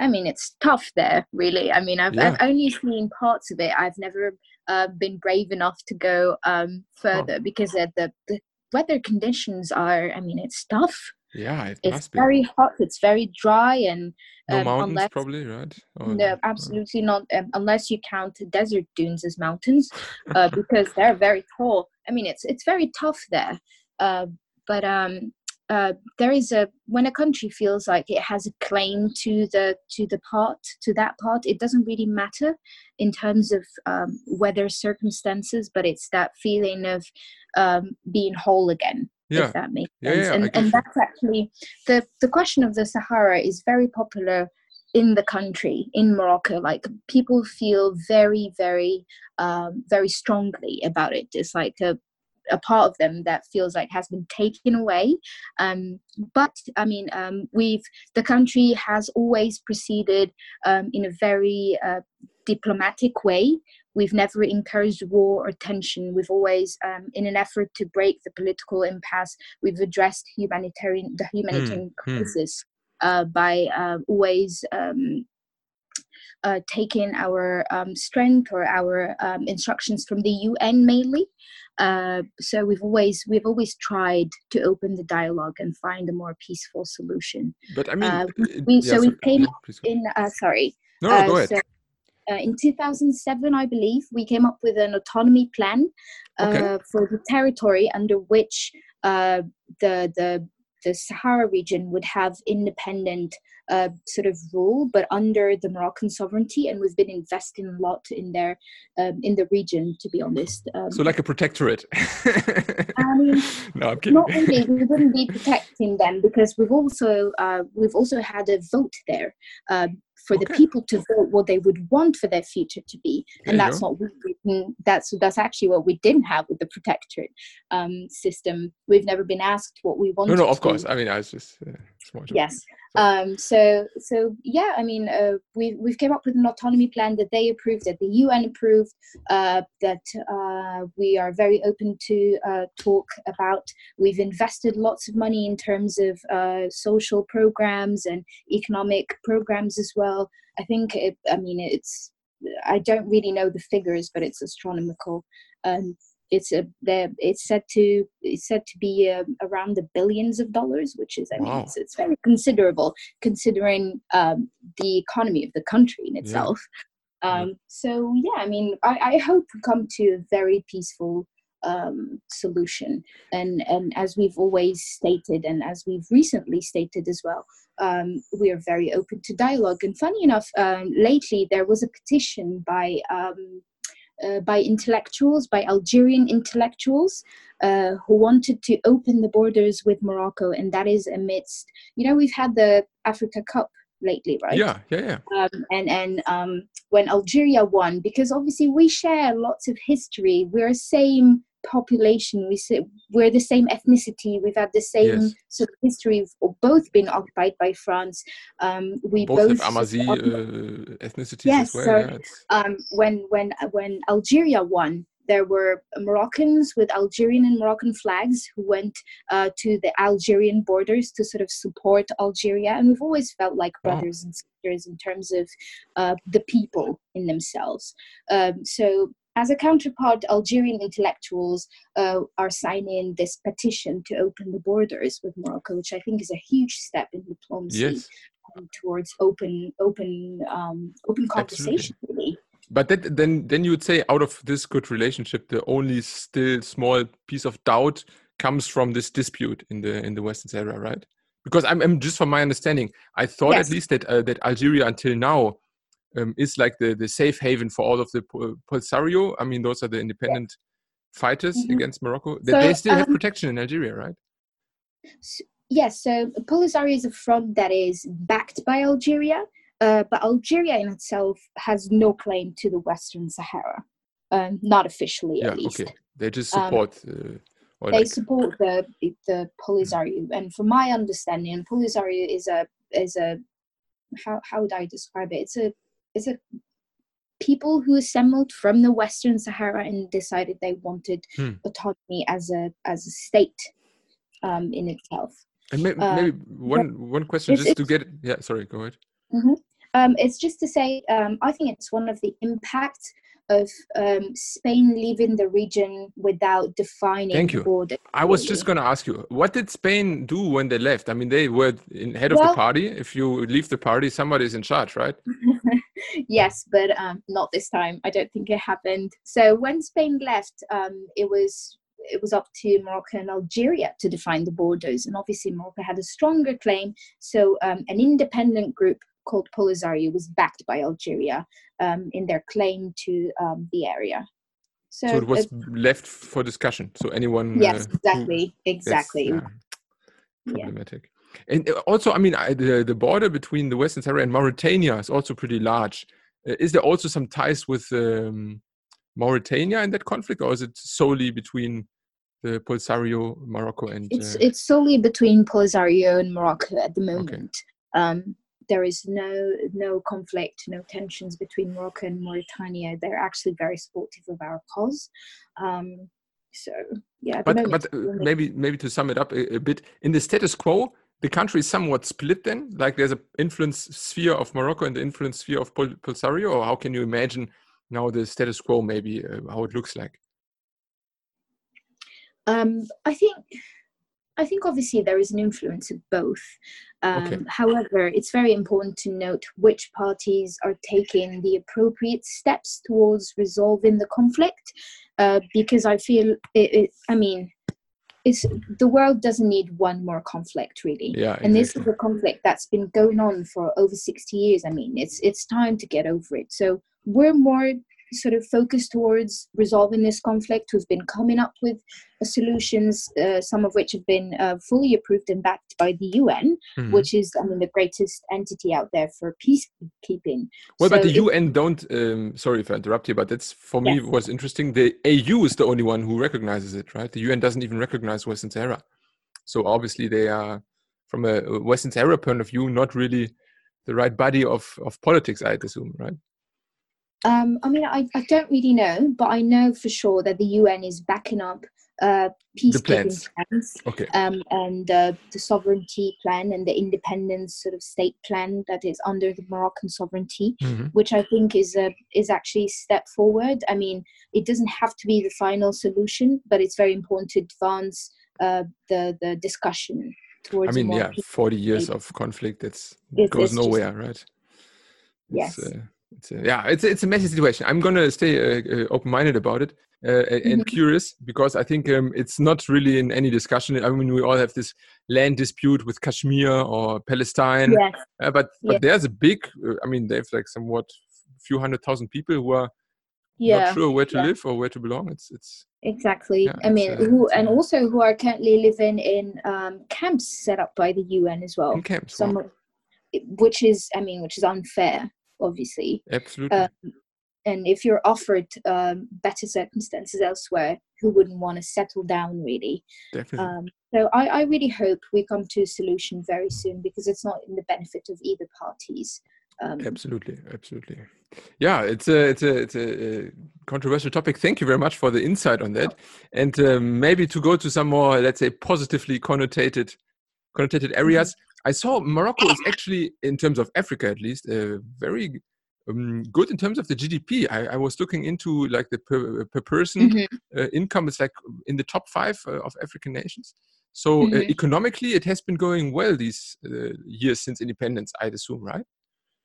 I mean, it's tough there, really. I mean, I've, I've only seen parts of it. I've never uh, been brave enough to go um, further because uh, the the weather conditions are. I mean, it's tough. Yeah, it It's must be. very hot. It's very dry, and no um, mountains, unless probably, right? Or- no, or- absolutely not. Um, unless you count desert dunes as mountains, uh, because they're very tall. I mean, it's it's very tough there. Uh, but um, uh, there is a when a country feels like it has a claim to the to the part to that part, it doesn't really matter in terms of um, weather circumstances, but it's that feeling of um, being whole again. Yeah. If that makes Yeah, sense, yeah, and and that's actually the the question of the Sahara is very popular in the country in morocco like people feel very very um, very strongly about it it's like a, a part of them that feels like has been taken away um, but i mean um, we've the country has always proceeded um, in a very uh, diplomatic way we've never encouraged war or tension we've always um, in an effort to break the political impasse we've addressed humanitarian the humanitarian hmm. crisis uh, by uh, always um, uh, taking our um, strength or our um, instructions from the UN mainly. Uh, so we've always we've always tried to open the dialogue and find a more peaceful solution. But I mean, uh, we- yeah, so we sorry. came Yeah. In uh, sorry, No, no, uh, go ahead. so, uh, in 2007, I believe, we came up with an autonomy plan uh, Okay. for the territory under which uh, the the the Sahara region would have independent uh, sort of rule, but under the Moroccan sovereignty. And we've been investing a lot in there um, in the region, to be honest. Um, so like a protectorate. Mean, no, I'm kidding. not really. We wouldn't be protecting them because we've also uh, we've also had a vote there um, for the people to vote what they would want for their future to be, and that's what we didn't- that's that's actually what we didn't have with the protectorate um, system. We've never been asked what we want. No, no, of to be. course. I mean, I was just uh. Yes. Um, so so yeah, I mean, uh, we we've came up with an autonomy plan that they approved, that the UN approved, uh, that uh, we are very open to uh, talk about. We've invested lots of money in terms of uh, social programs and economic programs as well. I think, it, I mean, it's I don't really know the figures, but it's astronomical. Um, it's a it's said to it's said to be um, around the billions of dollars which is i mean Wow. it's, it's very considerable considering um, the economy of the country in itself. Um, so yeah i mean I, I hope we come to a very peaceful um, solution. And and as we've always stated and as we've recently stated as well um, we are very open to dialogue. And funny enough um, lately there was a petition by um, uh, by intellectuals, by Algerian intellectuals, uh, who wanted to open the borders with Morocco, and that is amidst, you know, we've had the Africa Cup lately, right? Yeah, yeah, yeah. Um, and and um, when Algeria won, because obviously we share lots of history. We're the same population. We say we're the same ethnicity. We've had the same Yes. sort of history. We've both been occupied by France. Um, we Both, both, have Amazigh uh, ethnicities Yes, as well. so- yeah, um, when when when Algeria won, there were Moroccans with Algerian and Moroccan flags who went uh, to the Algerian borders to sort of support Algeria, and we've always felt like Wow. brothers and sisters in terms of uh, the people in themselves. Um, so. As a counterpart, Algerian intellectuals uh, are signing this petition to open the borders with Morocco, which I think is a huge step in diplomacy yes. um, towards open, open, um, open conversation. Really, But that, then, then you would say, out of this good relationship, the only still small piece of doubt comes from this dispute in the in the Western Sahara, right? Because I'm, I'm just from my understanding, I thought Yes. at least that uh, that Algeria until now um, is like the the safe haven for all of the Polisario. I mean, those are the independent fighters Mhm. against Morocco. That So, they still have um, protection in Algeria, right? Yes, so Polisario is a front that is backed by Algeria, uh, but Algeria in itself has no claim to the Western Sahara, um, not officially Yeah, at least. okay. They just Um, support. uh, They like, support the the Polisario, and from my understanding, Polisario is a is a how how would I describe it? It's a it's a people who assembled from the Western Sahara and decided they wanted Hmm. autonomy as a as a state um, in itself. and may, uh, maybe one one question just to get. Yeah, sorry. Go ahead. Um, it's just to say, um, I think it's one of the impacts of um, Spain leaving the region without defining Thank you. border. I was just going to ask you, what did Spain do when they left? I mean, they were in head of the party. If you leave the party, somebody's in charge, right? yes, but um, not this time. I don't think it happened. So when Spain left, um, it was it was up to Morocco and Algeria to define the borders, and obviously Morocco had a stronger claim. So um, an independent group called Polisario was backed by Algeria um, in their claim to um, the area. So, So it was uh, left for discussion. So anyone. yes, uh, exactly, that's, exactly. uh, Yeah. problematic. And uh, also, I mean, I, the the border between the Western Sahara and Mauritania is also pretty large. Uh, is there also some ties with um, Mauritania in that conflict, or is it solely between the Polisario, Morocco, and? It's uh, it's solely between Polisario and Morocco at the moment. Um, there is no no conflict, no tensions between Morocco and Mauritania. They're actually very supportive of our cause. Um, so yeah, but moment, but uh, maybe maybe to sum it up a, a bit in the status quo the country is somewhat split then like there's an influence sphere of morocco and the influence sphere of Pol- polisario or how can you imagine now the status quo maybe uh, how it looks like um, I think I think obviously there is an influence of both. Um, Okay. However, it's very important to note which parties are taking the appropriate steps towards resolving the conflict, uh, because I feel it, it. I mean, it's the world doesn't need one more conflict really. yeah And this is a conflict that's been going on for over 60 years. I mean, it's it's time to get over it. So we're more sort of focused towards resolving this conflict. We've been coming up with uh, solutions, uh, some of which have been uh, fully approved and backed by the UN, Mhm. which is, I mean, the greatest entity out there for peacekeeping. well but the un don't um, sorry if i interrupt you but that's for me Yes. was interesting the au is the only one who recognizes it right the un doesn't even recognize western sahara so obviously they are from a a western sahara point of view not really the right body of of politics i'd assume right Um, I mean, I, I don't really know, but I know for sure that the UN is backing up uh, peacekeeping plans. plans okay um, and uh, the sovereignty plan and the independence sort of state plan that is under the Moroccan sovereignty, Mhm. which I think is a is actually a step forward. I mean, it doesn't have to be the final solution, but it's very important to advance uh, the the discussion towards. I mean, yeah, 40 years state. of conflict, that's It's- goes it's just- nowhere, right? Yes. It's, uh, it's, uh, yeah, it's it's a messy situation. I'm gonna stay uh, uh, open-minded about it uh, a- and Mhm. curious because I think um, it's not really in any discussion. I mean, we all have this land dispute with Kashmir or Palestine, Yes, uh, but but there's a big. Uh, I mean, they have like somewhat few hundred thousand people who are yeah. not sure where to yeah. live or where to belong. It's it's Exactly. Yeah, I mean, who and also who are currently living in um, camps set up by the UN as well. in camps. Wow. of, which is i mean which is unfair obviously absolutely. um, and if you're offered um, better circumstances elsewhere who wouldn't want to settle down really? Definitely. Um, so I, I, really hope we come to a solution very soon because it's not in the benefit of either parties um, absolutely absolutely. Yeah it's a it's a it's a, controversial topic. Thank you very much for the insight on that. And uh, maybe to go to some more let's say positively connotated connotated areas mm-hmm. I saw morocco is actually in terms of africa at least a very um, good in terms of the GDP. I, I, was looking into like the per, per person mm-hmm. uh, income is like in the top five uh, of African nations. So uh, mm-hmm. uh, economically, it has been going well these uh, years since independence. I'd assume, right?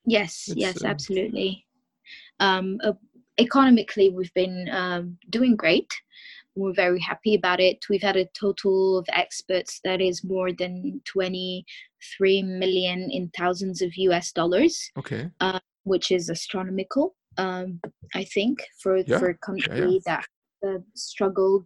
Yes, it's, yes, uh, absolutely. Um, economically, we've been um, doing great. We're very happy about it. We've had a total of experts that is more than 23 million in thousands of US dollars. Okay which is astronomical. Um, I think for yeah. for a country yeah, yeah. that uh, struggled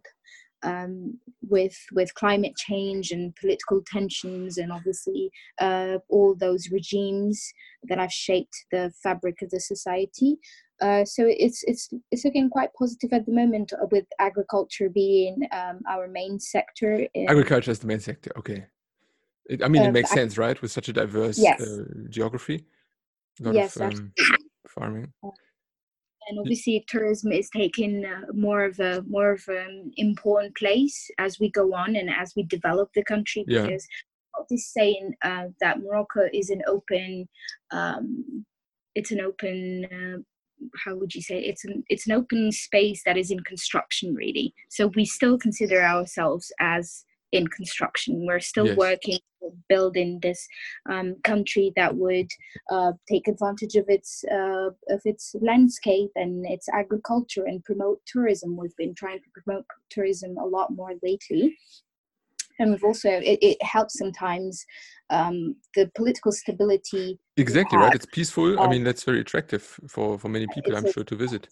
um, with with climate change and political tensions and obviously uh, all those regimes that have shaped the fabric of the society. Uh, so it's it's it's looking quite positive at the moment uh, with agriculture being um, our main sector. In, agriculture is the main sector. Okay, it, I mean it uh, makes sense, right? With such a diverse yes. Uh, geography yes, of um, farming. And obviously, tourism is taking uh, more of a more of an important place as we go on and as we develop the country. Yeah. Because this saying uh, that Morocco is an open, um, it's an open. Uh, how would you say it? it's an it's an open space that is in construction really so we still consider ourselves as in construction we're still yes. working building this um, country that would uh, take advantage of its uh, of its landscape and its agriculture and promote tourism. We've been trying to promote tourism a lot more lately, and we've also it, it helps sometimes um, the political stability. Exactly right. It's peaceful. I mean, that's very attractive for for many people. I'm a, sure to visit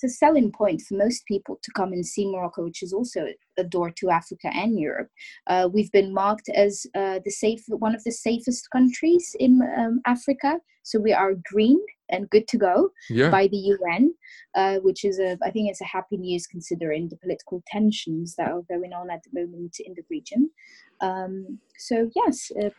it's a selling point for most people to come and see Morocco, which is also a door to Africa and Europe. Uh, we've been marked as uh, the safe, one of the safest countries in um, Africa. So we are green and good to go yeah. by the UN, uh, which is a, I think it's a happy news considering the political tensions that are going on at the moment in the region. Um, so yes, uh,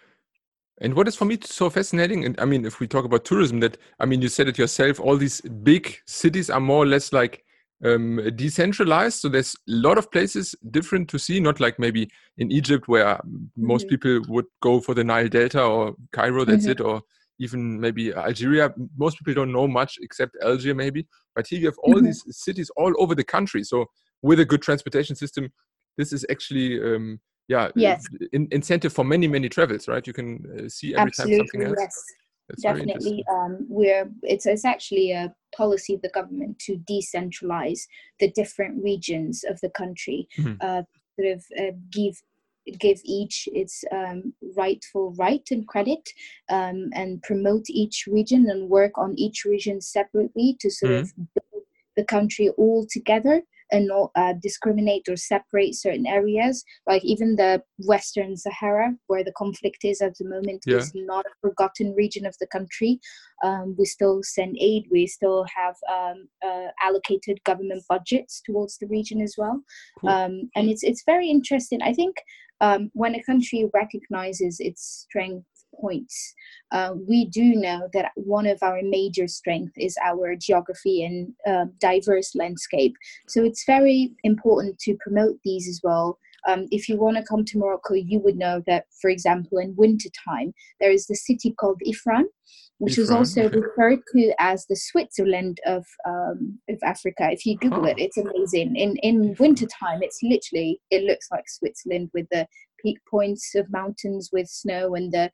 and what is for me so fascinating, and I mean, if we talk about tourism, that I mean, you said it yourself, all these big cities are more or less like um, decentralized. So there's a lot of places different to see, not like maybe in Egypt where most mm-hmm. people would go for the Nile Delta or Cairo, that's mm-hmm. it, or even maybe Algeria. Most people don't know much except Algiers, maybe. But here you have all mm-hmm. these cities all over the country. So with a good transportation system, this is actually um, yeah yes. In, incentive for many many travels right you can uh, see every Absolutely, time something else yes. That's definitely um, we're it's, it's actually a policy of the government to decentralize the different regions of the country mm-hmm. uh, sort of uh, give give each its um, rightful right and credit um, and promote each region and work on each region separately to sort mm-hmm. of build the country all together and uh, discriminate or separate certain areas. Like even the Western Sahara, where the conflict is at the moment, yeah. is not a forgotten region of the country. Um, we still send aid. We still have um, uh, allocated government budgets towards the region as well. Cool. Um, and it's it's very interesting. I think um, when a country recognizes its strength points. Uh, we do know that one of our major strengths is our geography and uh, diverse landscape. So it's very important to promote these as well. Um, if you want to come to Morocco, you would know that, for example, in wintertime, there is the city called Ifrane, which Ifrane. is also referred to as the Switzerland of um, of Africa. If you Google it, it's amazing. In in wintertime, it's literally it looks like Switzerland with the peak points of mountains with snow and the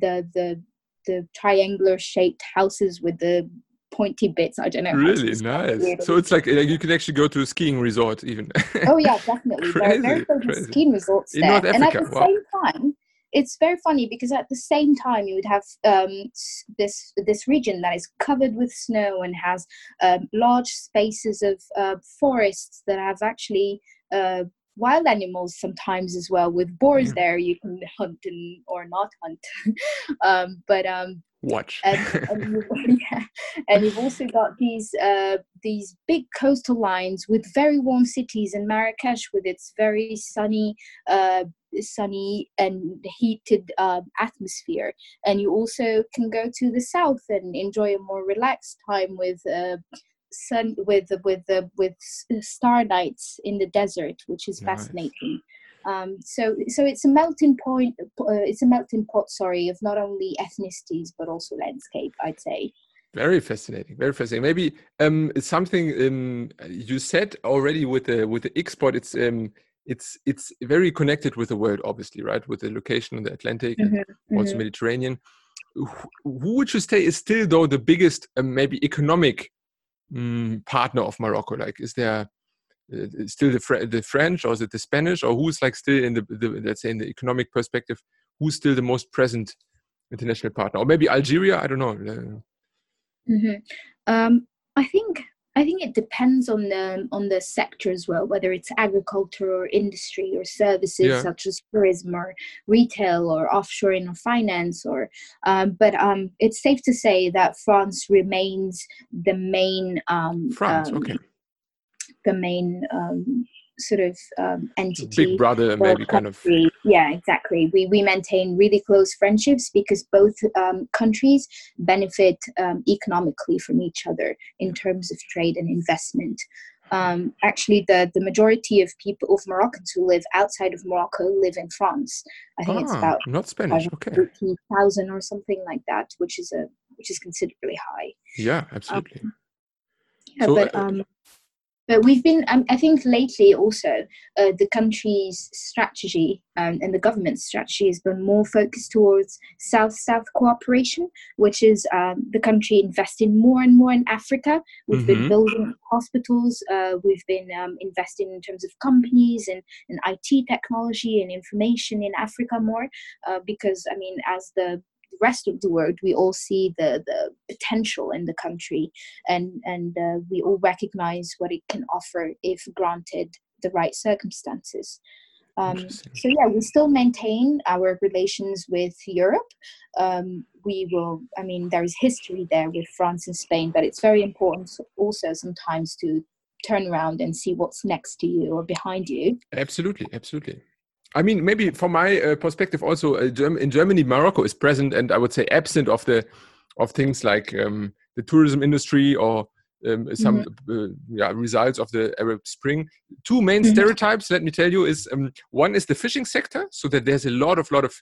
the the the triangular shaped houses with the pointy bits. I don't know. Really nice. So it's like you can actually go to a skiing resort even. oh yeah, definitely. crazy, there are very famous skiing resorts there. In North Africa. And at the wow. same time, it's very funny because at the same time you would have um, this this region that is covered with snow and has um, large spaces of uh, forests that have actually uh, wild animals sometimes as well with boars yeah. there you can hunt and or not hunt um, but um, watch. and, and, you, yeah, and you've also got these uh, these big coastal lines with very warm cities, and Marrakesh with its very sunny, uh, sunny and heated uh, atmosphere. And you also can go to the south and enjoy a more relaxed time with. Uh, sun with with the with star nights in the desert which is nice. fascinating um, so, so it's a melting point. Uh, it's a melting pot. Sorry, of not only ethnicities but also landscape. I'd say. Very fascinating. Very fascinating. Maybe um, something um, you said already with the with the export. It's um, it's it's very connected with the world, obviously, right? With the location on the Atlantic, mm -hmm, also mm -hmm. Mediterranean. Who would you say is still though the biggest, um, maybe economic um, partner of Morocco? Like, is there uh, still the, Fr- the French or is it the Spanish or who's like still in the, the, let's say in the economic perspective who's still the most present international partner or maybe Algeria I don't know mm-hmm. um, I think I think it depends on the on the sector as well whether it's agriculture or industry or services yeah. such as tourism or retail or offshoring or finance or um, but um, it's safe to say that France remains the main um, France um, okay the main um, sort of um, entity. Big brother, maybe kind of. Yeah, exactly. We we maintain really close friendships because both um, countries benefit um, economically from each other in terms of trade and investment. Um, actually, the the majority of people of Moroccans who live outside of Morocco live in France. I think ah, it's about not Spanish, okay, thousand or something like that, which is a which is considerably high. Yeah, absolutely. Um, yeah, so, but uh, um, but we've been, um, I think, lately also uh, the country's strategy um, and the government's strategy has been more focused towards South-South cooperation, which is um, the country investing more and more in Africa. We've mm-hmm. been building hospitals. Uh, we've been um, investing in terms of companies and, and IT technology and information in Africa more, uh, because I mean, as the rest of the world, we all see the the potential in the country, and and uh, we all recognize what it can offer if granted the right circumstances. Um, so yeah, we still maintain our relations with Europe. Um, we will, I mean, there is history there with France and Spain, but it's very important also sometimes to turn around and see what's next to you or behind you. Absolutely, absolutely. I mean, maybe from my uh, perspective, also uh, in Germany, Morocco is present, and I would say absent of the of things like um, the tourism industry or um, some mm-hmm. uh, yeah, results of the Arab Spring. Two main mm-hmm. stereotypes, let me tell you, is um, one is the fishing sector, so that there's a lot of lot of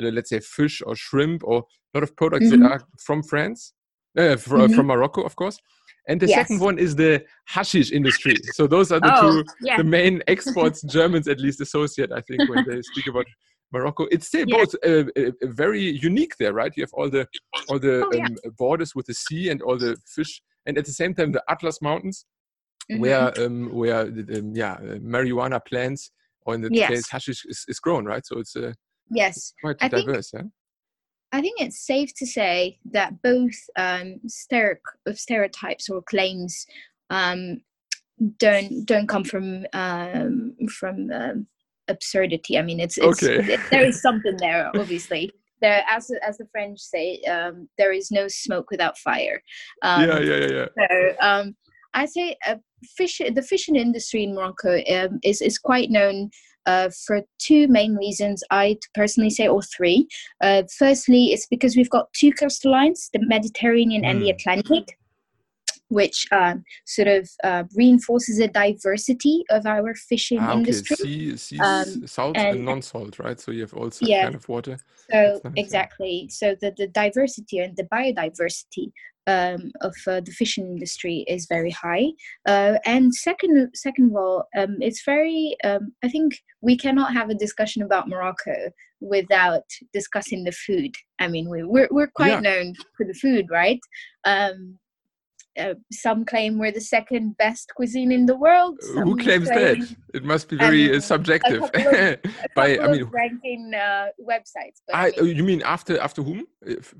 uh, let's say fish or shrimp or a lot of products mm-hmm. that are from France, uh, from, mm-hmm. from Morocco, of course. And the yes. second one is the hashish industry. So those are the oh, two, yeah. the main exports Germans at least associate, I think, when they speak about Morocco. It's still yeah. both uh, uh, very unique there, right? You have all the all the oh, yeah. um, borders with the sea and all the fish, and at the same time the Atlas Mountains, mm-hmm. where um, where um, yeah uh, marijuana plants or in the yes. case hashish is, is grown, right? So it's uh, yes, quite I diverse. Think, yeah? I think it's safe to say that both um, stereotypes or claims um, don't don't come from um, from um, absurdity. I mean, it's, it's okay. it, there is something there, obviously. There, as as the French say, um, there is no smoke without fire. Um, yeah, yeah, yeah, yeah. So, I say uh, fish, the fishing industry in Morocco is is quite known uh, for two main reasons. I'd personally say, or three. Uh, firstly, it's because we've got two coastal lines, the Mediterranean mm. and the hmm. Atlantic, which um, sort of uh, reinforces the diversity of our fishing ah, okay. industry. Sea, sea um, salt and, and, non-salt, right? So you have also yeah. kind of water. So nice, exactly. So the, the diversity and the biodiversity um, of uh, the fishing industry is very high. Uh, and second, second of all, um, it's very. Um, I think we cannot have a discussion about Morocco without discussing the food. I mean, we, we're we're quite yeah. known for the food, right? Um, uh, some claim we're the second best cuisine in the world. Who claims claim, that? It must be very uh, subjective. Of, By I mean, ranking uh, websites. I, I mean, you mean after after whom? If,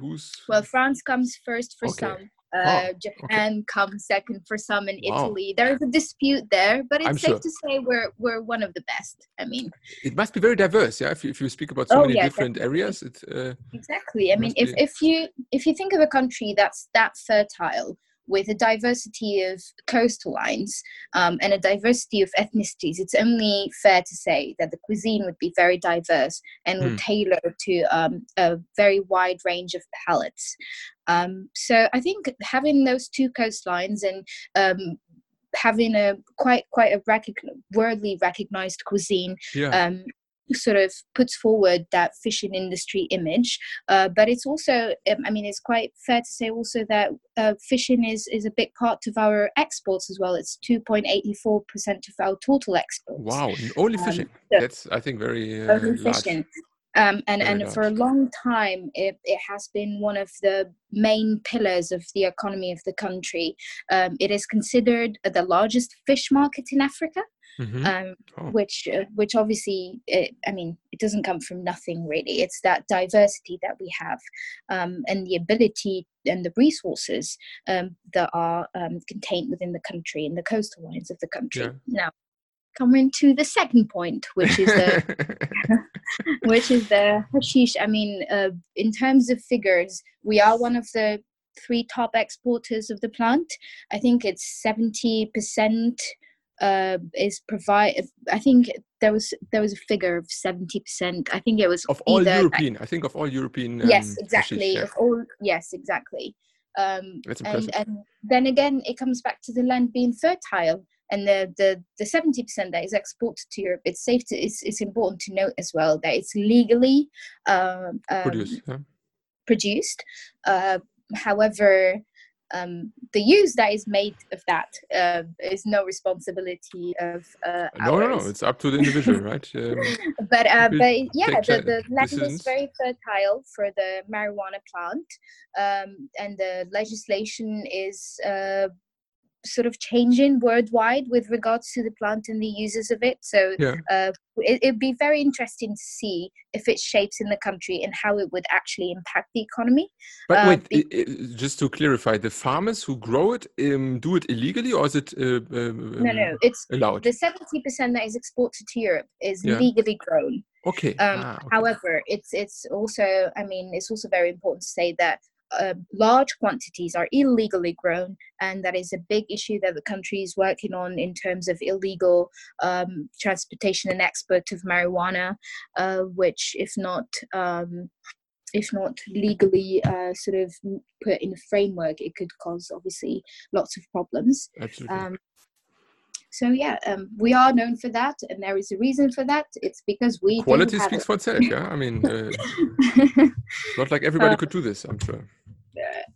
who's? Well, France comes first for okay. some. Uh, oh, Japan okay. comes second for some in wow. Italy. There is a dispute there, but it's I'm safe sure. to say we're we're one of the best. I mean, it must be very diverse, yeah. If you, if you speak about so oh, many yeah, different definitely. areas, it, uh, exactly. I mean, if be... if you if you think of a country that's that fertile with a diversity of coastal lines um, and a diversity of ethnicities, it's only fair to say that the cuisine would be very diverse and would mm. tailor to um, a very wide range of palates. Um, so I think having those two coastlines and um, having a quite quite a worldly recognized cuisine yeah. um, sort of puts forward that fishing industry image. Uh, but it's also um, i mean it's quite fair to say also that uh, fishing is is a big part of our exports as well. It's 2.84% of our total exports. Wow only um, fishing. um, so that's i think very uh, only fishing um, and and for a long time it, it has been one of the main pillars of the economy of the country um, it is considered the largest fish market in africa mm-hmm. um, oh. which uh, which obviously it, i mean it doesn't come from nothing really it's that diversity that we have um, and the ability and the resources um, that are um, contained within the country and the coastal lines of the country yeah. now coming to the second point which is the which is the hashish i mean uh, in terms of figures we are one of the three top exporters of the plant i think it's 70% uh, is provide. I think there was there was a figure of seventy percent. I think it was of all European. I, I think of all European. Um, yes, exactly. Of all, yes, exactly. Um, And, and then again, it comes back to the land being fertile and the the the seventy percent that is exported to Europe, it's safe to it's, it's important to note as well that it's legally um, um, produced. Yeah. Produced. Uh, however, um, the use that is made of that uh, is no responsibility of uh, no, no, no. It's up to the individual, right? Um, but uh, but yeah, the, the land is very fertile for the marijuana plant, um, and the legislation is uh, sort of changing worldwide with regards to the plant and the uses of it. So yeah. uh, it, would be very interesting to see if it shapes in the country and how it would actually impact the economy. But uh, wait, be- it, just to clarify, the farmers who grow it um, do it illegally, or is it uh, um, no, no? It's allowed. The seventy percent that is exported to Europe is yeah. legally grown. Okay. Um, ah, okay. However, it's it's also, I mean, it's also very important to say that uh, large quantities are illegally grown, and that is a big issue that the country is working on in terms of illegal um, transportation and export of marijuana, uh, which, if not um, if not legally uh, sort of put in a framework, it could cause obviously lots of problems. Absolutely. Um, so yeah, um, we are known for that, and there is a reason for that. It's because we quality speaks for itself. Yeah, I mean, uh, not like everybody uh, could do this. I'm sure.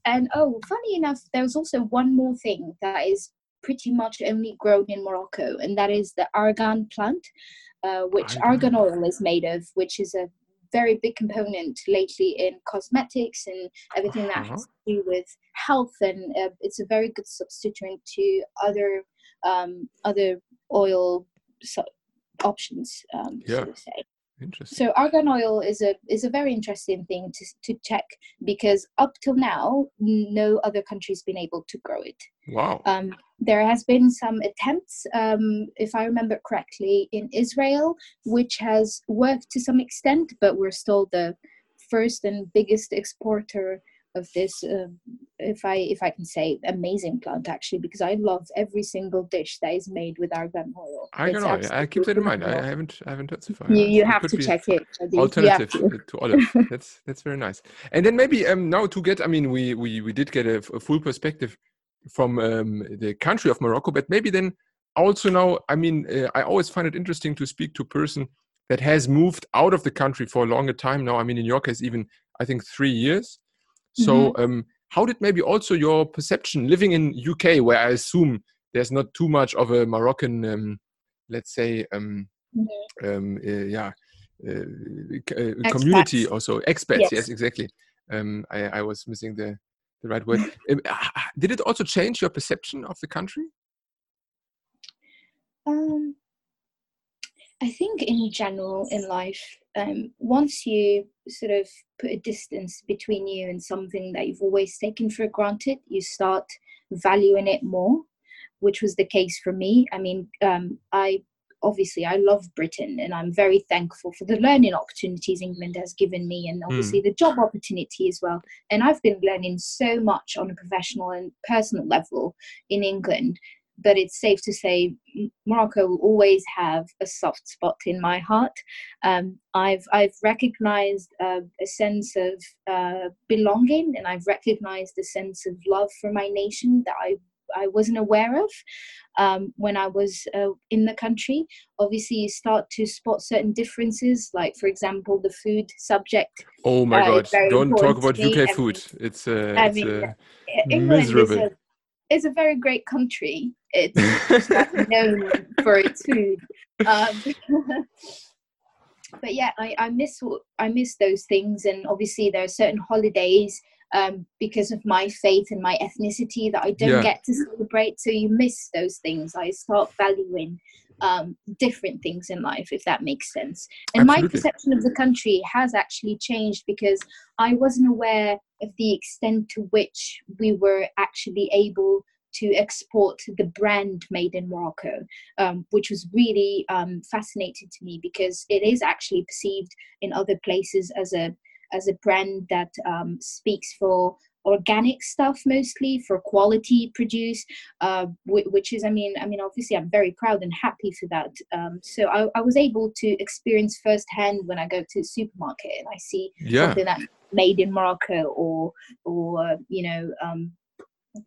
And oh, funny enough, there was also one more thing that is pretty much only grown in Morocco, and that is the argan plant, uh, which argan. oil is made of, which is a very big component lately in cosmetics and everything that uh-huh. has to do with health and uh, it's a very good substituent to other um, other oil so- options um, yeah. so to say Interesting. So argan oil is a is a very interesting thing to to check because up till now no other country's been able to grow it. Wow. Um, there has been some attempts, um, if I remember correctly, in Israel, which has worked to some extent, but we're still the first and biggest exporter of this uh, if i if i can say amazing plant actually because i love every single dish that is made with argan oil. I don't know i keep that in mind. I haven't i haven't heard so far you, you have to check it alternative to. to olive that's that's very nice. And then maybe um now to get i mean we we we did get a, a full perspective from um, the country of morocco but maybe then also now i mean uh, i always find it interesting to speak to a person that has moved out of the country for a longer time now. I mean in your case even i think three years so, mm-hmm. um, how did maybe also your perception living in UK, where I assume there's not too much of a Moroccan, um, let's say, um, mm-hmm. um, uh, yeah, uh, uh, community also expats. Yes, yes exactly. Um, I, I, was missing the the right word. Um, did it also change your perception of the country? Um, I think in general in life, um, once you sort of put a distance between you and something that you've always taken for granted, you start valuing it more, which was the case for me. I mean, um, I obviously I love Britain and I'm very thankful for the learning opportunities England has given me and obviously mm. the job opportunity as well. And I've been learning so much on a professional and personal level in England but it's safe to say Morocco will always have a soft spot in my heart. Um, I've I've recognized uh, a sense of uh, belonging, and I've recognized a sense of love for my nation that I I wasn't aware of um, when I was uh, in the country. Obviously, you start to spot certain differences, like for example, the food subject. Oh my uh, God! Don't talk about UK food. It's, uh, I mean, uh, miserable it's a very great country. It's known for its food. Um, but yeah, I, I miss I miss those things, and obviously there are certain holidays um, because of my faith and my ethnicity that I don't yeah. get to celebrate. So you miss those things. I start valuing um, different things in life, if that makes sense. And Absolutely. my perception of the country has actually changed because I wasn't aware of the extent to which we were actually able to export the brand made in Morocco, um, which was really um, fascinating to me because it is actually perceived in other places as a as a brand that um, speaks for organic stuff mostly for quality produce uh, which is i mean i mean obviously i'm very proud and happy for that um, so I, I, was able to experience firsthand when i go to the supermarket and i see yeah. something that made in morocco or or uh, you know um,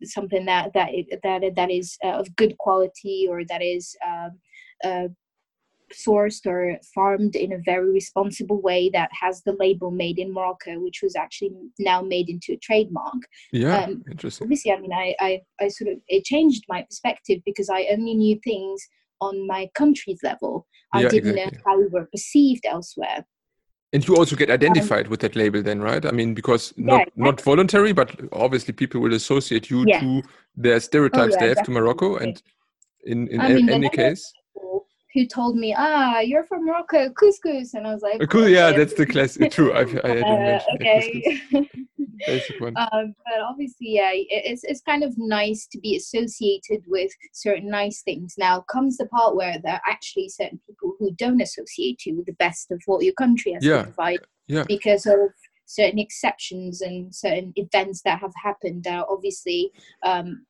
something that that that that is uh, of good quality or that is um, uh, sourced or farmed in a very responsible way that has the label made in Morocco, which was actually now made into a trademark. Yeah, um, interesting. Obviously, I mean, I, I, I sort of it changed my perspective because I only knew things on my country's level. I yeah, didn't exactly. know how we were perceived elsewhere. And you also get identified um, with that label, then, right? I mean, because not yeah, not voluntary, but obviously people will associate you yeah. to their stereotypes oh, they have definitely. to Morocco. And in in mean, any case, who told me, "Ah, you're from Morocco, couscous," and I was like, "Cool, yeah, that's the classic. True, I, I didn't uh, okay. Basic one. Um, but obviously, yeah, it's it's kind of nice to be associated with certain nice things. Now comes the part where there are actually certain people who don't associate you with the best of what your country has yeah. to provide, yeah. because of certain exceptions and certain events that have happened that are obviously um,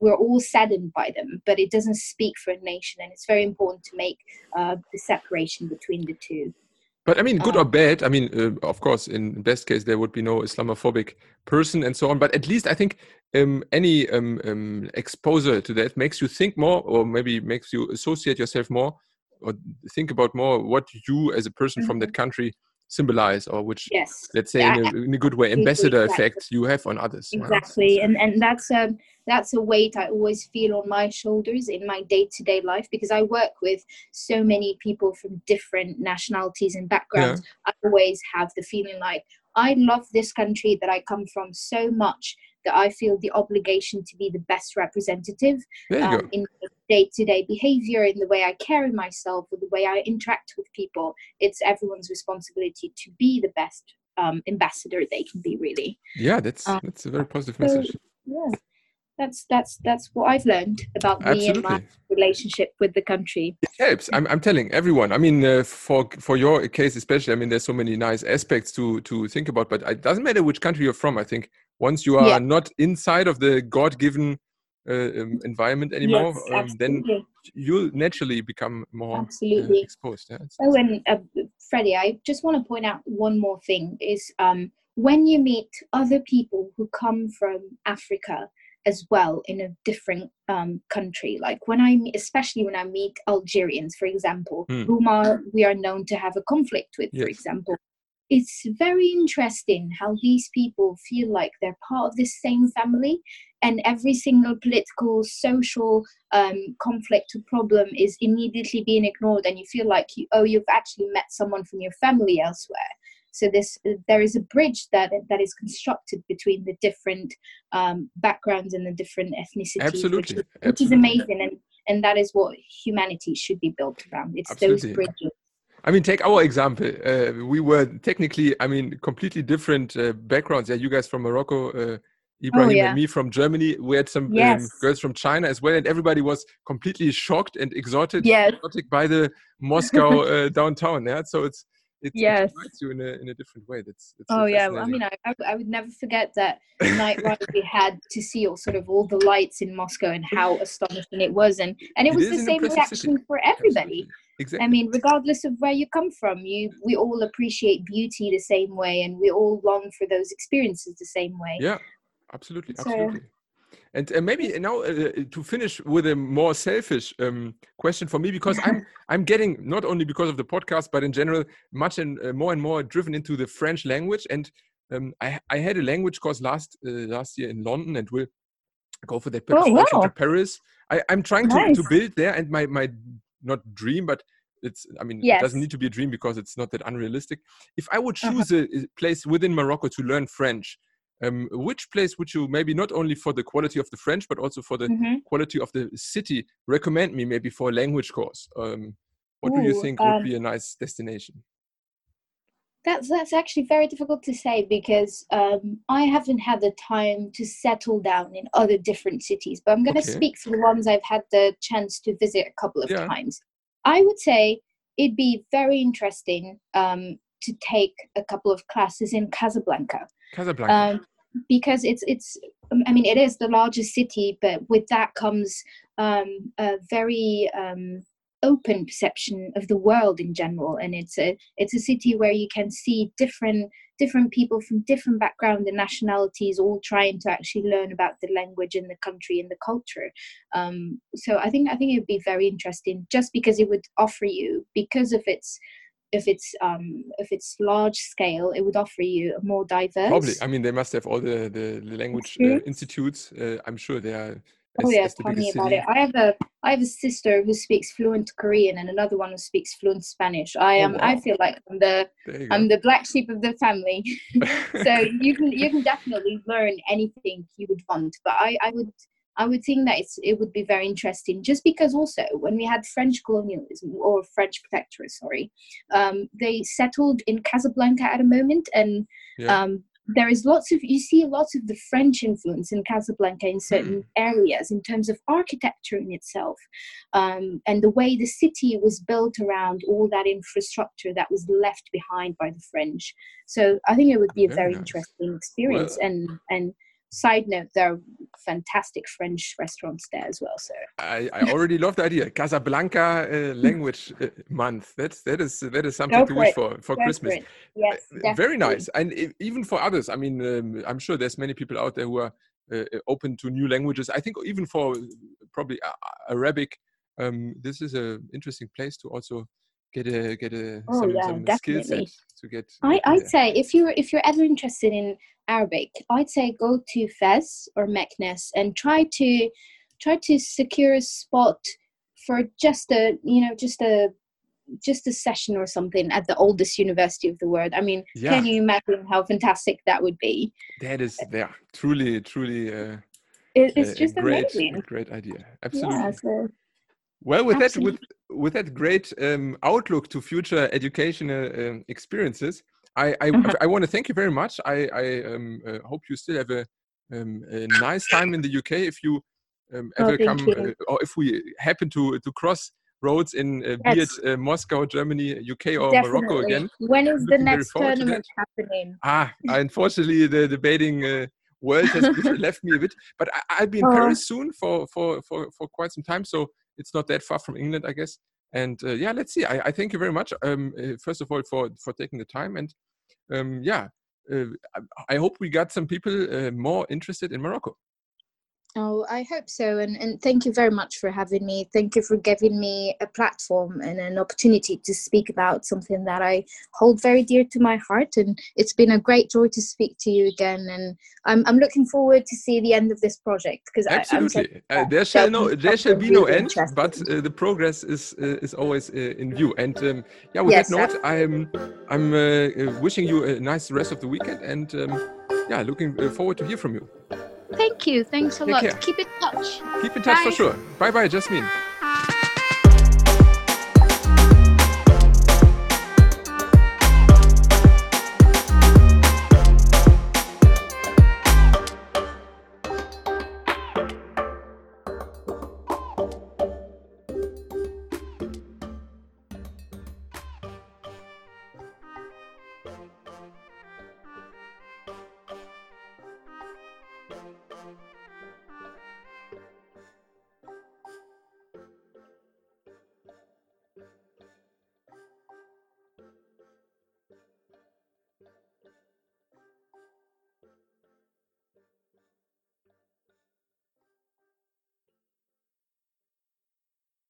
we're all saddened by them, but it doesn't speak for a nation, and it's very important to make uh, the separation between the two. But I mean, good um, or bad, I mean, uh, of course, in best case, there would be no Islamophobic person and so on. But at least I think um, any um, um, exposure to that makes you think more, or maybe makes you associate yourself more, or think about more what you as a person mm -hmm. from that mm-hmm. country symbolize or which yes let's say yeah, in, a, in, a, good way ambassador exactly. effect you have on others exactly right? and and that's a that's a weight i always feel on my shoulders in my day-to-day life because i work with so many people from different nationalities and backgrounds yeah. i always have the feeling like i love this country that i come from so much that I feel the obligation to be the best representative um, in day to day behavior, in the way I carry myself, or the way I interact with people. It's everyone's responsibility to be the best um, ambassador they can be, really. Yeah, that's um, that's a very positive so, message. Yeah. That's that's that's what I've learned about Absolutely. me and my relationship with the country. It helps. I'm, I'm telling everyone. I mean, uh, for for your case especially. I mean, there's so many nice aspects to to think about. But it doesn't matter which country you're from. I think once you are yeah. not inside of the god-given uh, um, environment anymore yes, um, then you'll naturally become more uh, absolutely uh, exposed yeah, oh and uh, freddie i just want to point out one more thing is um, when you meet other people who come from africa as well in a different um, country. Like when I, especially when I meet Algerians, for example, mm. whom are we are known to have a conflict with, yes. for example, it's very interesting how these people feel like they're part of the same family and every single political social um, conflict or problem is immediately being ignored and you feel like you oh you've actually met someone from your family elsewhere. So this there is a bridge that that is constructed between the different um, backgrounds and the different ethnicities absolutely. which, which is amazing and and that is what humanity should be built around. It's Absolutely. those bridges I mean, take our example. Uh, we were technically, I mean, completely different uh, backgrounds. Yeah, you guys from Morocco, uh, Ibrahim oh, yeah. and me from Germany. We had some um, yes. um, girls from China as well, and everybody was completely shocked and exotic, yes. exotic by the Moscow uh, downtown. Yeah, so it's it, yes. it you in a, in a different way. That's, that's oh yeah. I mean, I, I would never forget that night ride we had to see all sort of all the lights in Moscow and how astonishing it was, and and it, it was the same reaction city. for everybody. Absolutely. Exactly. I mean, regardless of where you come from, you we all appreciate beauty the same way, and we all long for those experiences the same way. Yeah, absolutely, so, absolutely. And uh, maybe now uh, to finish with a more selfish um, question for me, because I'm I'm getting not only because of the podcast, but in general, much and uh, more and more driven into the French language. And um, I, I had a language course last uh, last year in London, and will go for that oh, wow. to Paris. I, am trying nice. to, to build there, and my my not dream, but it's i mean yes. it doesn't need to be a dream because it's not that unrealistic if i would uh-huh. choose uh-huh. a, a, place within morocco to learn french um, which place would you maybe not only for the quality of the french but also for the mm-hmm. quality of the city recommend me maybe for a language course um, what Ooh, do you think um, would be a nice destination that's that's actually very difficult to say because um, I haven't had the time to settle down in other different cities. But I'm going to okay. speak for the ones I've had the chance to visit a couple of yeah. times. I would say it'd be very interesting um, to take a couple of classes in Casablanca. Casablanca. Um, because it's it's I mean it is the largest city, but with that comes um, a very um, open perception of the world in general, and it's a it's a city where you can see different different people from different backgrounds and nationalities all trying to actually learn about the language and the country and the culture. Um, so i think i think it would be very interesting just because it would offer you because of its if it's um if it's large scale it would offer you a more diverse probably. I mean they must have all the the, the language uh, institutes. Uh, i'm sure they are oh yeah tell me about it. I have a i have a sister who speaks fluent korean and another one who speaks fluent spanish. I am oh, wow. i feel like i'm the i'm the black sheep of the family. So you can you can definitely learn anything you would want but i i would I would think that it's, it would be very interesting just because also when we had French colonialism or French protectorate, sorry, um, they settled in Casablanca at a moment and yeah. um, there is lots of you see lots of the french influence in casablanca in certain mm. areas in terms of architecture in itself um, and the way the city was built around all that infrastructure that was left behind by the french so i think it would be a very, very nice. interesting experience well, and and side note, there are fantastic French restaurants there as well. So I, I already love the idea. Casablanca uh, language uh, month. That's that is that is something Go to wish it. for for Go Christmas. For yes, uh, very nice. And even for others, I mean, um, I'm sure there's many people out there who are uh, open to new languages. I think even for probably Arabic, um, this is an interesting place to also get a get a oh, some, yeah, some skill set to get. I I'd say if you're if you're ever interested in Arabic, I'd say go to Fez or Meknes and try to try to secure a spot for just a you know just a just a session or something at the oldest university of the world. I mean, yeah. can you imagine how fantastic that would be? That is, yeah, truly, truly. Uh, it, it's just great, amazing. Great idea. Absolutely. Yeah, so, well, with absolutely. that, with with that great um, outlook to future educational uh, experiences, I I, uh-huh. I want to thank you very much. I I um, uh, hope you still have a, um, a, nice time in the UK. If you um, oh, ever oh, come, uh, or if we happen to to cross roads in uh, be it uh, Moscow, Germany, UK, or Definitely. Morocco again. When is the next tournament happening? Ah, unfortunately, the debating uh, world has left me a bit. But I, will be in oh. Paris soon for, for for for quite some time, so it's not that far from England, I guess. And uh, yeah, let's see. I, I, thank you very much. Um, uh, first of all, for for taking the time, and um, yeah, uh, I, hope we got some people uh, more interested in Morocco. Oh, I hope so. And, and thank you very much for having me. Thank you for giving me a platform and an opportunity to speak about something that I hold very dear to my heart. And it's been a great joy to speak to you again. And I'm, I'm looking forward to see the end of this project because absolutely I, uh, there shall no there shall be no end, but uh, the progress is uh, is always uh, in view. And um, yeah, with yes, that note, I'm I'm uh, uh, wishing you a nice rest of the weekend and um, yeah, looking forward to hear from you. Thank you. Thanks a Take lot. Care. Keep in touch. Keep in touch bye. for sure. Bye bye, Jasmine.